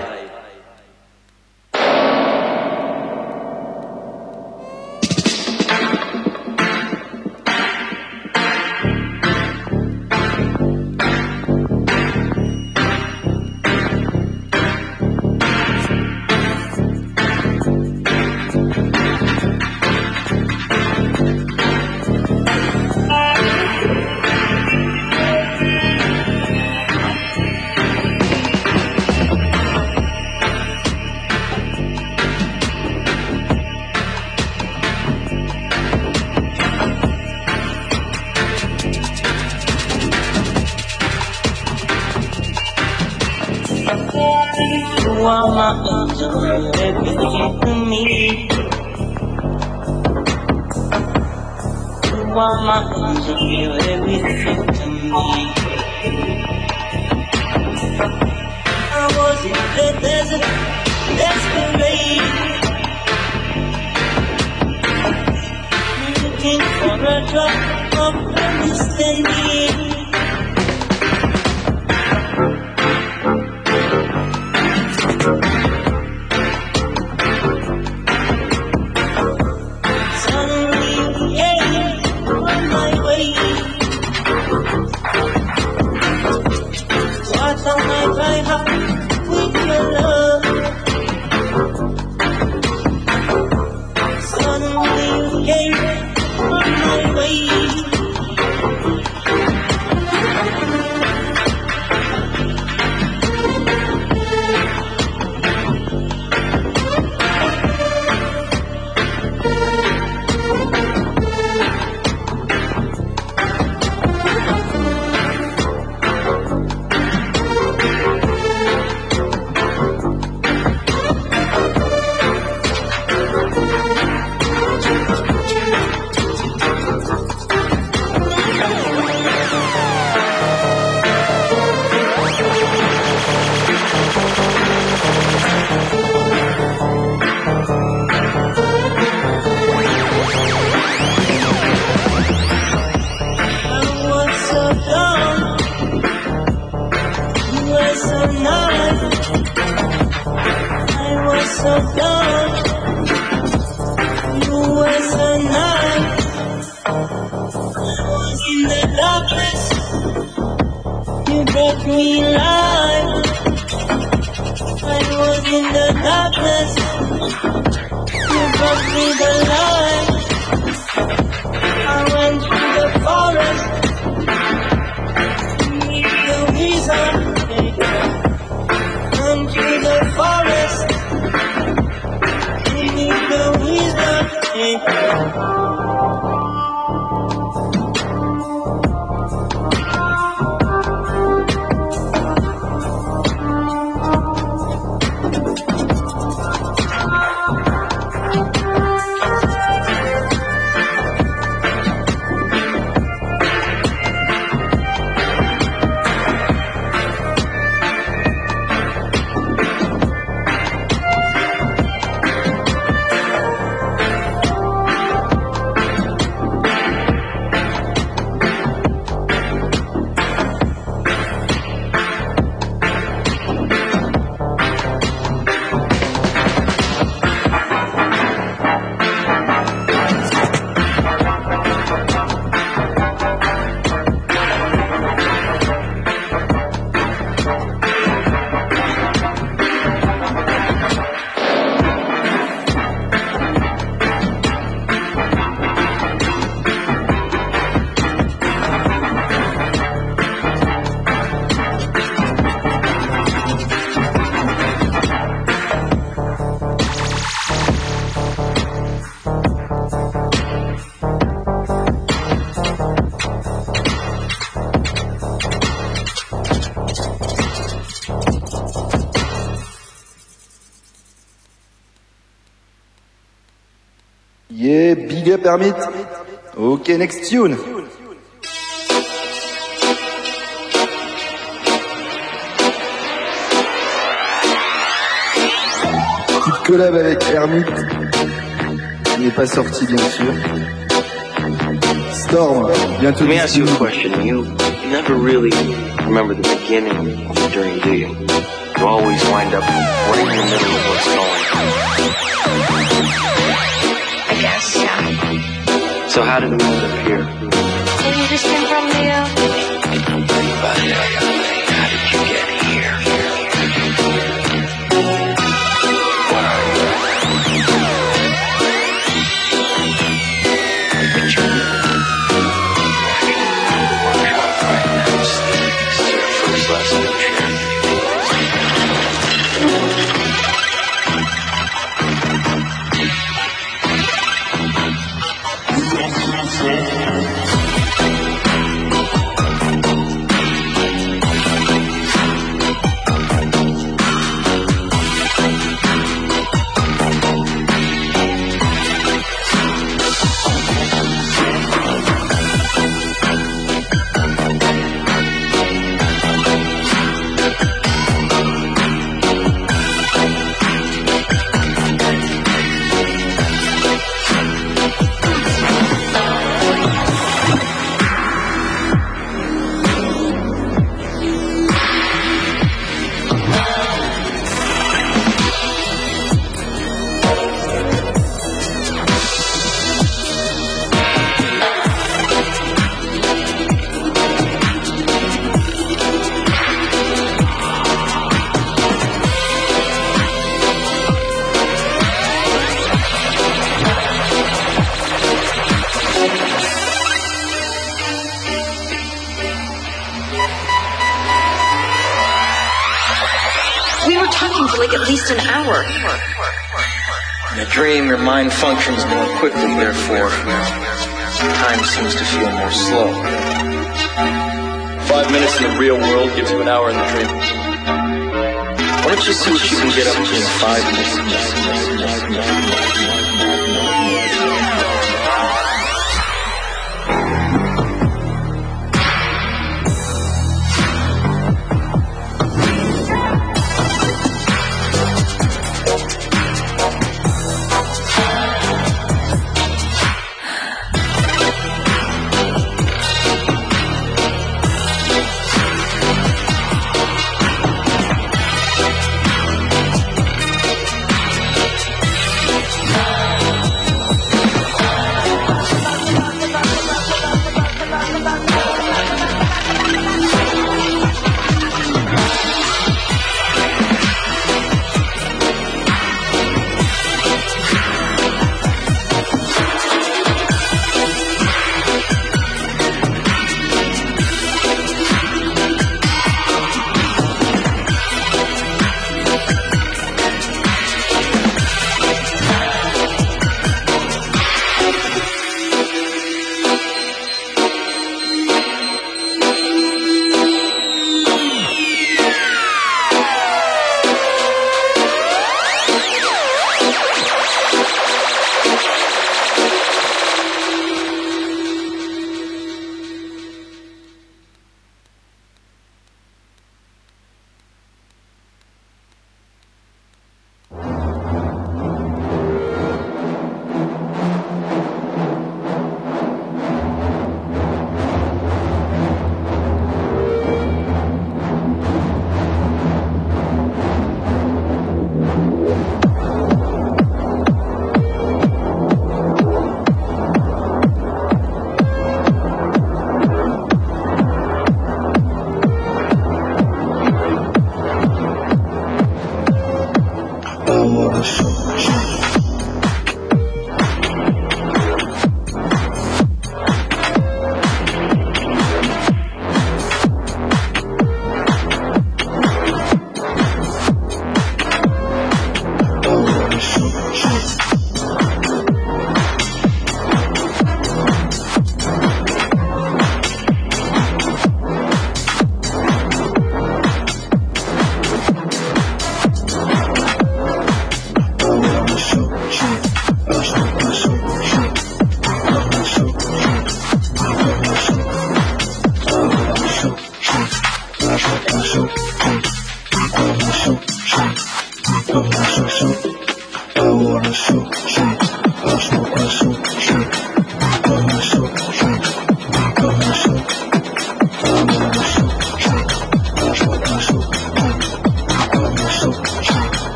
me. You are my angel, you're everything to me. I was in the desert, desperate. Looking for a drop of understanding. Hermit. Ok, next tune. Petite collab avec Hermit. Qui n'est pas sorti bien sûr. Storm, bientôt Let me ask you a question. You never really remember the beginning of the dream, do you? You always wind up right in the middle of what's going on. So how did the moon appear? Dream, your mind functions more quickly, therefore, time seems to feel more slow. Five minutes in the real world gives you an hour in the dream. Why don't you see what you can get up to in five minutes?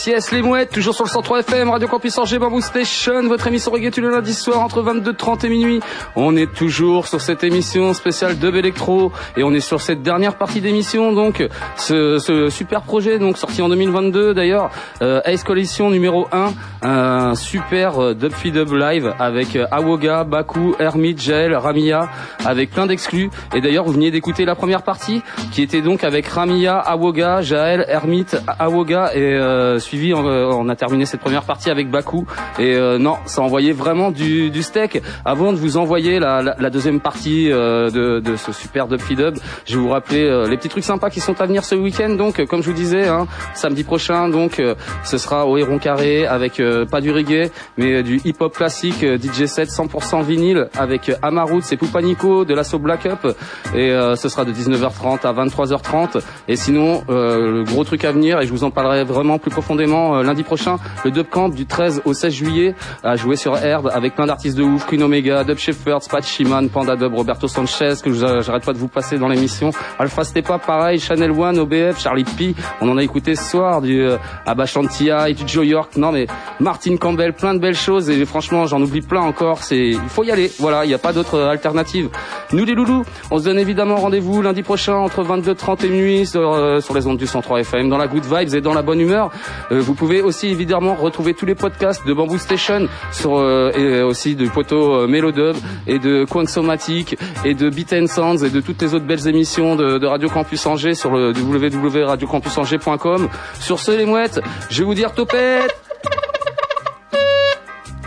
Yes, yes, les mouettes, toujours sur le 103 FM, Radio Campus Angers, Bamboo Station, votre émission reggae tous les lundis soir entre 22h30 et minuit. On est toujours sur cette émission spéciale Dub Electro et on est sur cette dernière partie d'émission, donc ce, ce super projet, donc sorti en 2022 d'ailleurs, euh, Ace Collection numéro 1, un super euh, Dub Feed Dub Live avec euh, Awoga, Baku, Hermit, Jael, Ramia, avec plein d'exclus. Et d'ailleurs, vous veniez d'écouter la première partie qui était donc avec Ramia, Awoga, Jael, Hermit, Awoga et euh, suivi, on, on a terminé cette première partie avec Baku et euh, non, ça envoyait vraiment du, du steak. Avant de vous envoyer la, la, la deuxième partie euh, de, de ce super Dub Feed Dub, je vais vous rappeler euh, les petits trucs sympas qui sont à venir ce week-end. Donc, euh, comme je vous disais, hein, samedi prochain, donc euh, ce sera au Héron Carré avec euh, pas du reggae, mais euh, du hip-hop classique, euh, DJ set 100% vinyle avec euh, Amaroots et Poupanico de l'assaut Black Up et euh, ce sera de 19h30 à 23h30 et sinon euh, le gros truc à venir et je vous en parlerai vraiment plus profondément euh, lundi prochain le Dub Camp du 13 au 16 juillet à jouer sur Herd avec plein d'artistes de ouf Queen Omega, Dub Shepherd, Spat Shiman, Panda Dub, Roberto Sanchez que j'arrête pas de vous passer dans l'émission. Alpha Stepa pareil, Chanel One, OBF, Charlie P on en a écouté ce soir du euh, Abashantia et du Joe York. Non mais Martin Campbell plein de belles choses et franchement j'en oublie plein encore c'est il faut y aller voilà il n'y a pas d'autre alternative. Nous les loulous on se donne évidemment rendez-vous lundi prochain entre 22h30 et minuit sur, euh, sur les ondes du 103 FM dans la good vibes et dans la bonne humeur. Euh, vous pouvez aussi évidemment retrouver tous les podcasts de Bamboo Station sur euh, et aussi de poteau euh, Melodub et de Quansomatic et de Beat and Sounds et de toutes les autres belles émissions de, de Radio Campus Angers sur le www.radiocampusangers.com sur ce les mouettes je vais vous dire topette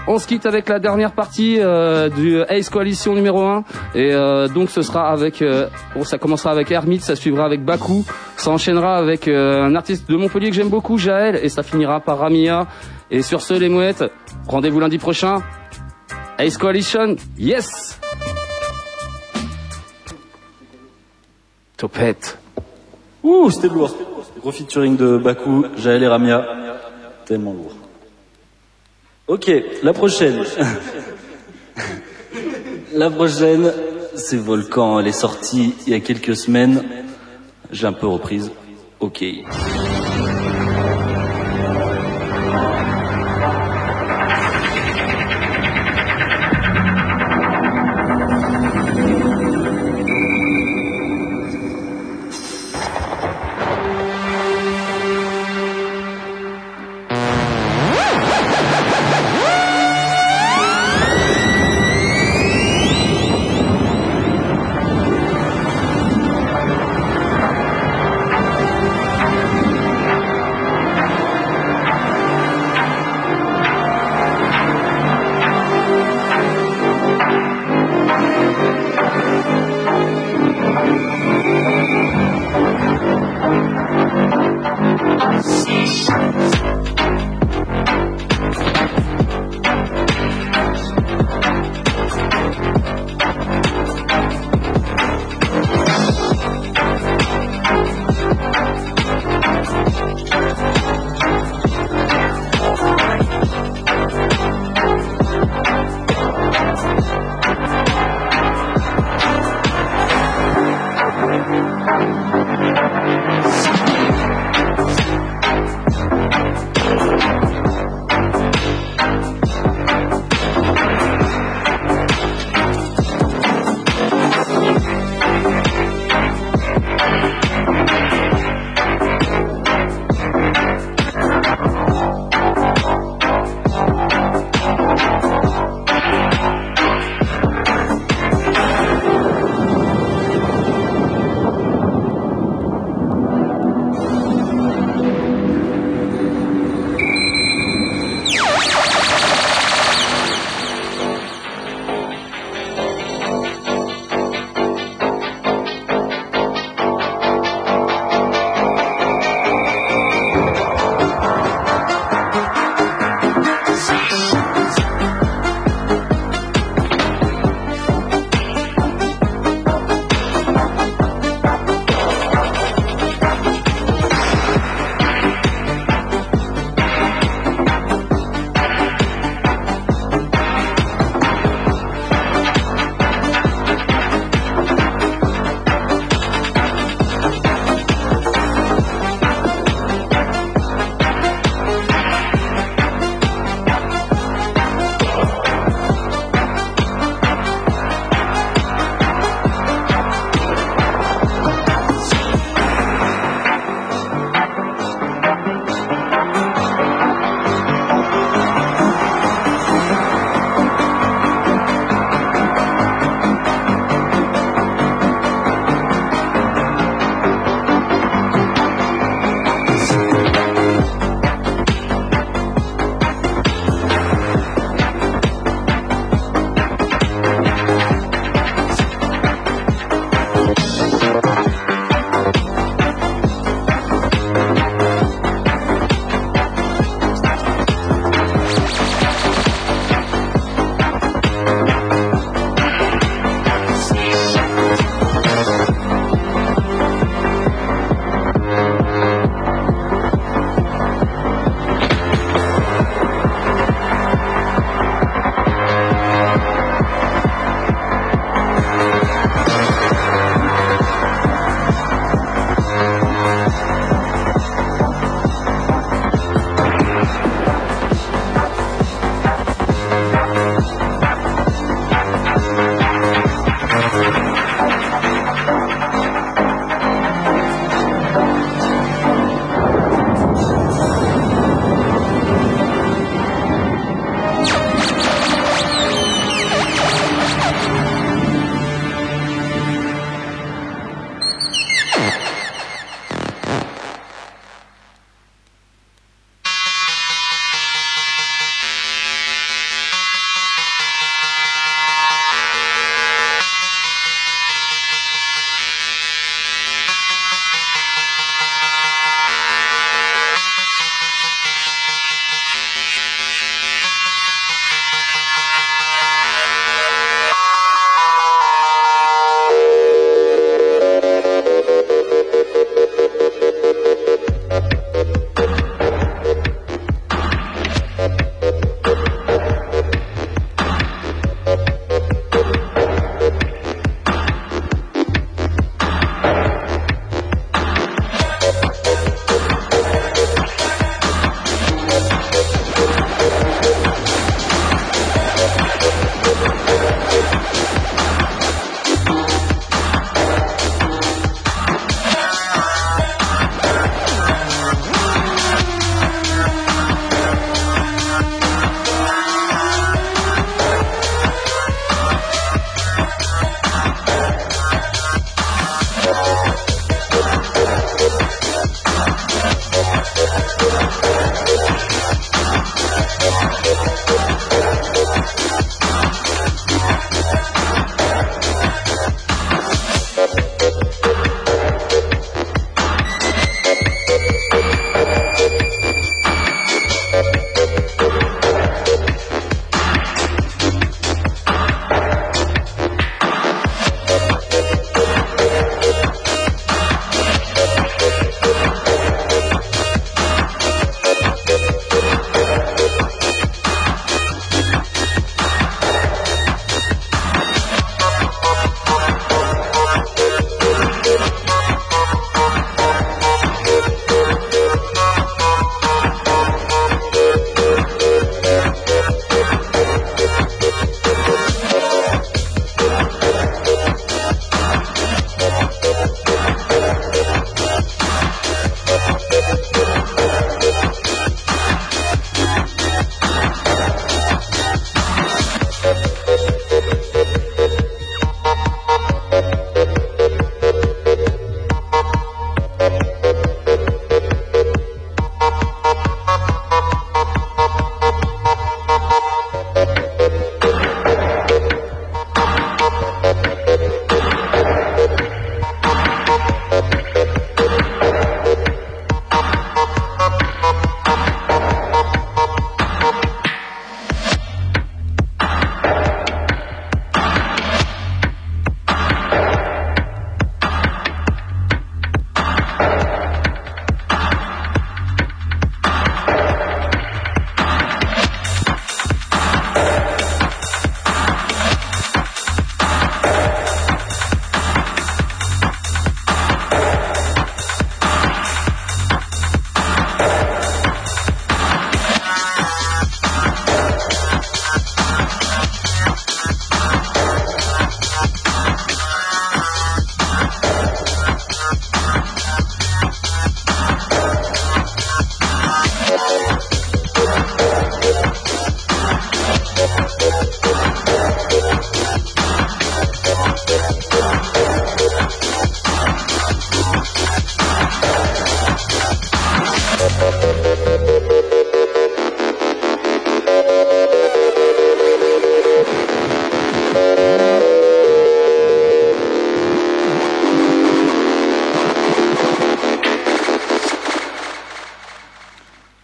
on se quitte avec la dernière partie euh, du Ace Coalition numéro 1 et euh, donc ce sera avec euh, bon, ça commencera avec Hermit, ça suivra avec Baku, ça enchaînera avec un artiste de Montpellier que j'aime beaucoup, Jaël et ça finira par Ramia et sur ce les mouettes, rendez-vous lundi prochain. Ace Coalition, yes. Topette. Ouh, c'était lourd. Gros featuring de Baku, Jaël et Ramia. Tellement lourd. Ok, la prochaine. la prochaine, c'est Volcan. Elle est sortie il y a quelques semaines. J'ai un peu reprise. Ok.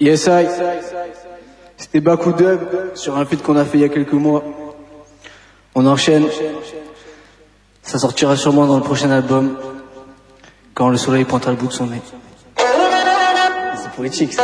Yes, I. C'était Baku Dub sur un feat qu'on a fait il y a quelques mois. On enchaîne. Ça sortira sûrement dans le prochain album. Quand le soleil pointera le bout de son nez. C'est poétique ça.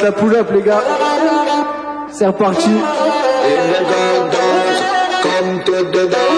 La pull up les gars. C'est reparti. Illegal dance, come to the dance.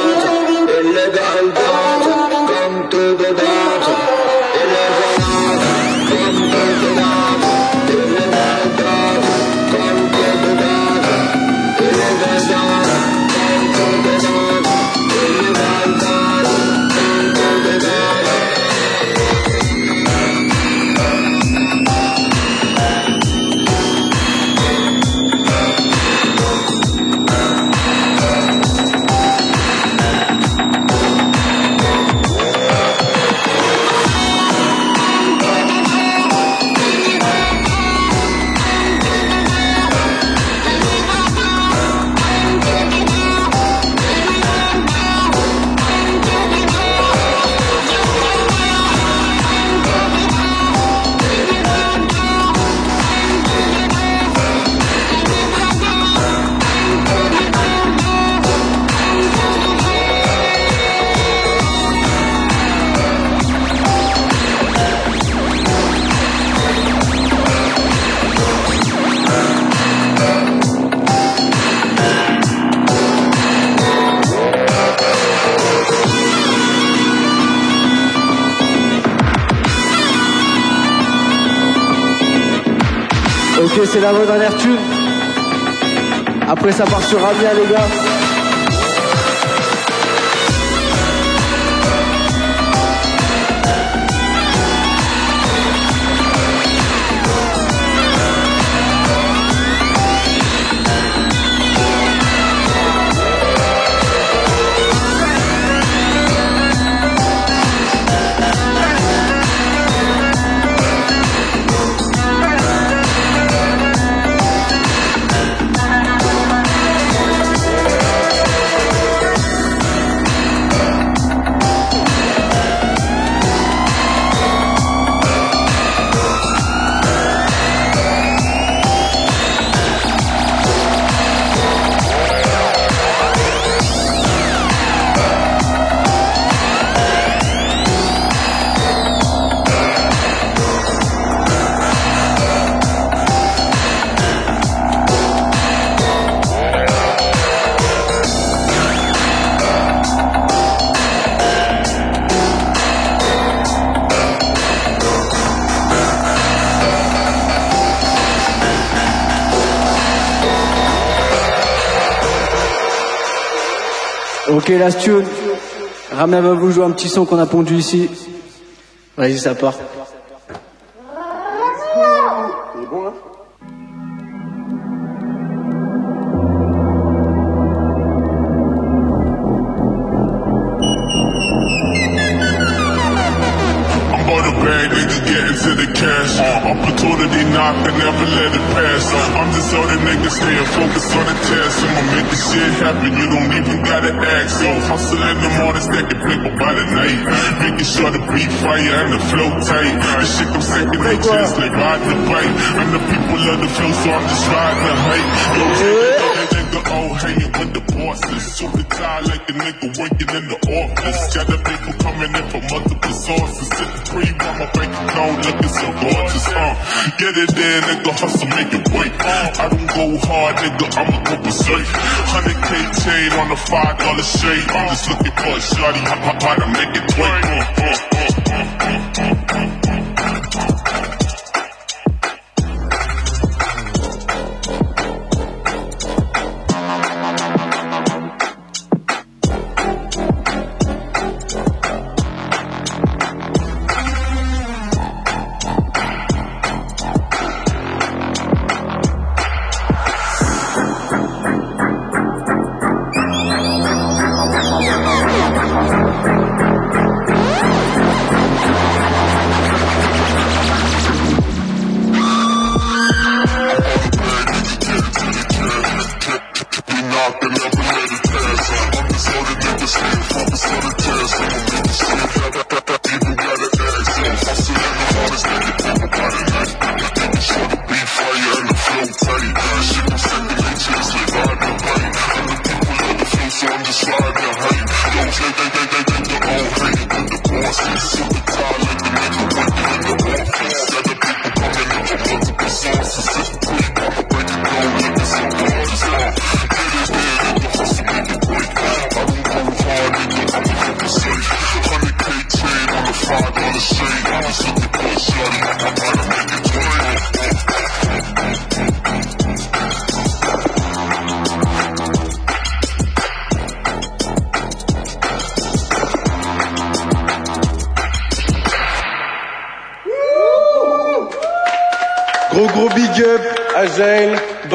La. Après, ça part sur Ramia, les gars. La tune. Ramia va vous jouer un petit son qu'on a pondu ici. Vas-y, ça part. Nigga working in the office. Got the people coming in from multiple sources. Sitting free while my bank account looking so gorgeous. Uh, get it there, nigga, hustle, make it wait. I don't go hard, nigga, I'ma go berserk. 100k chain on a five dollar shade. I'm just looking for a shorty, how, to make it. Uh, uh, uh, uh,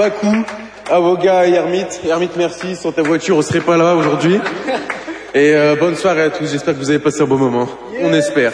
Jaël, Bakou, Avoga et Hermite. Hermite, merci. Sans ta voiture, on serait pas là aujourd'hui. Et euh, bonne soirée à tous. J'espère que vous avez passé un bon moment. On espère.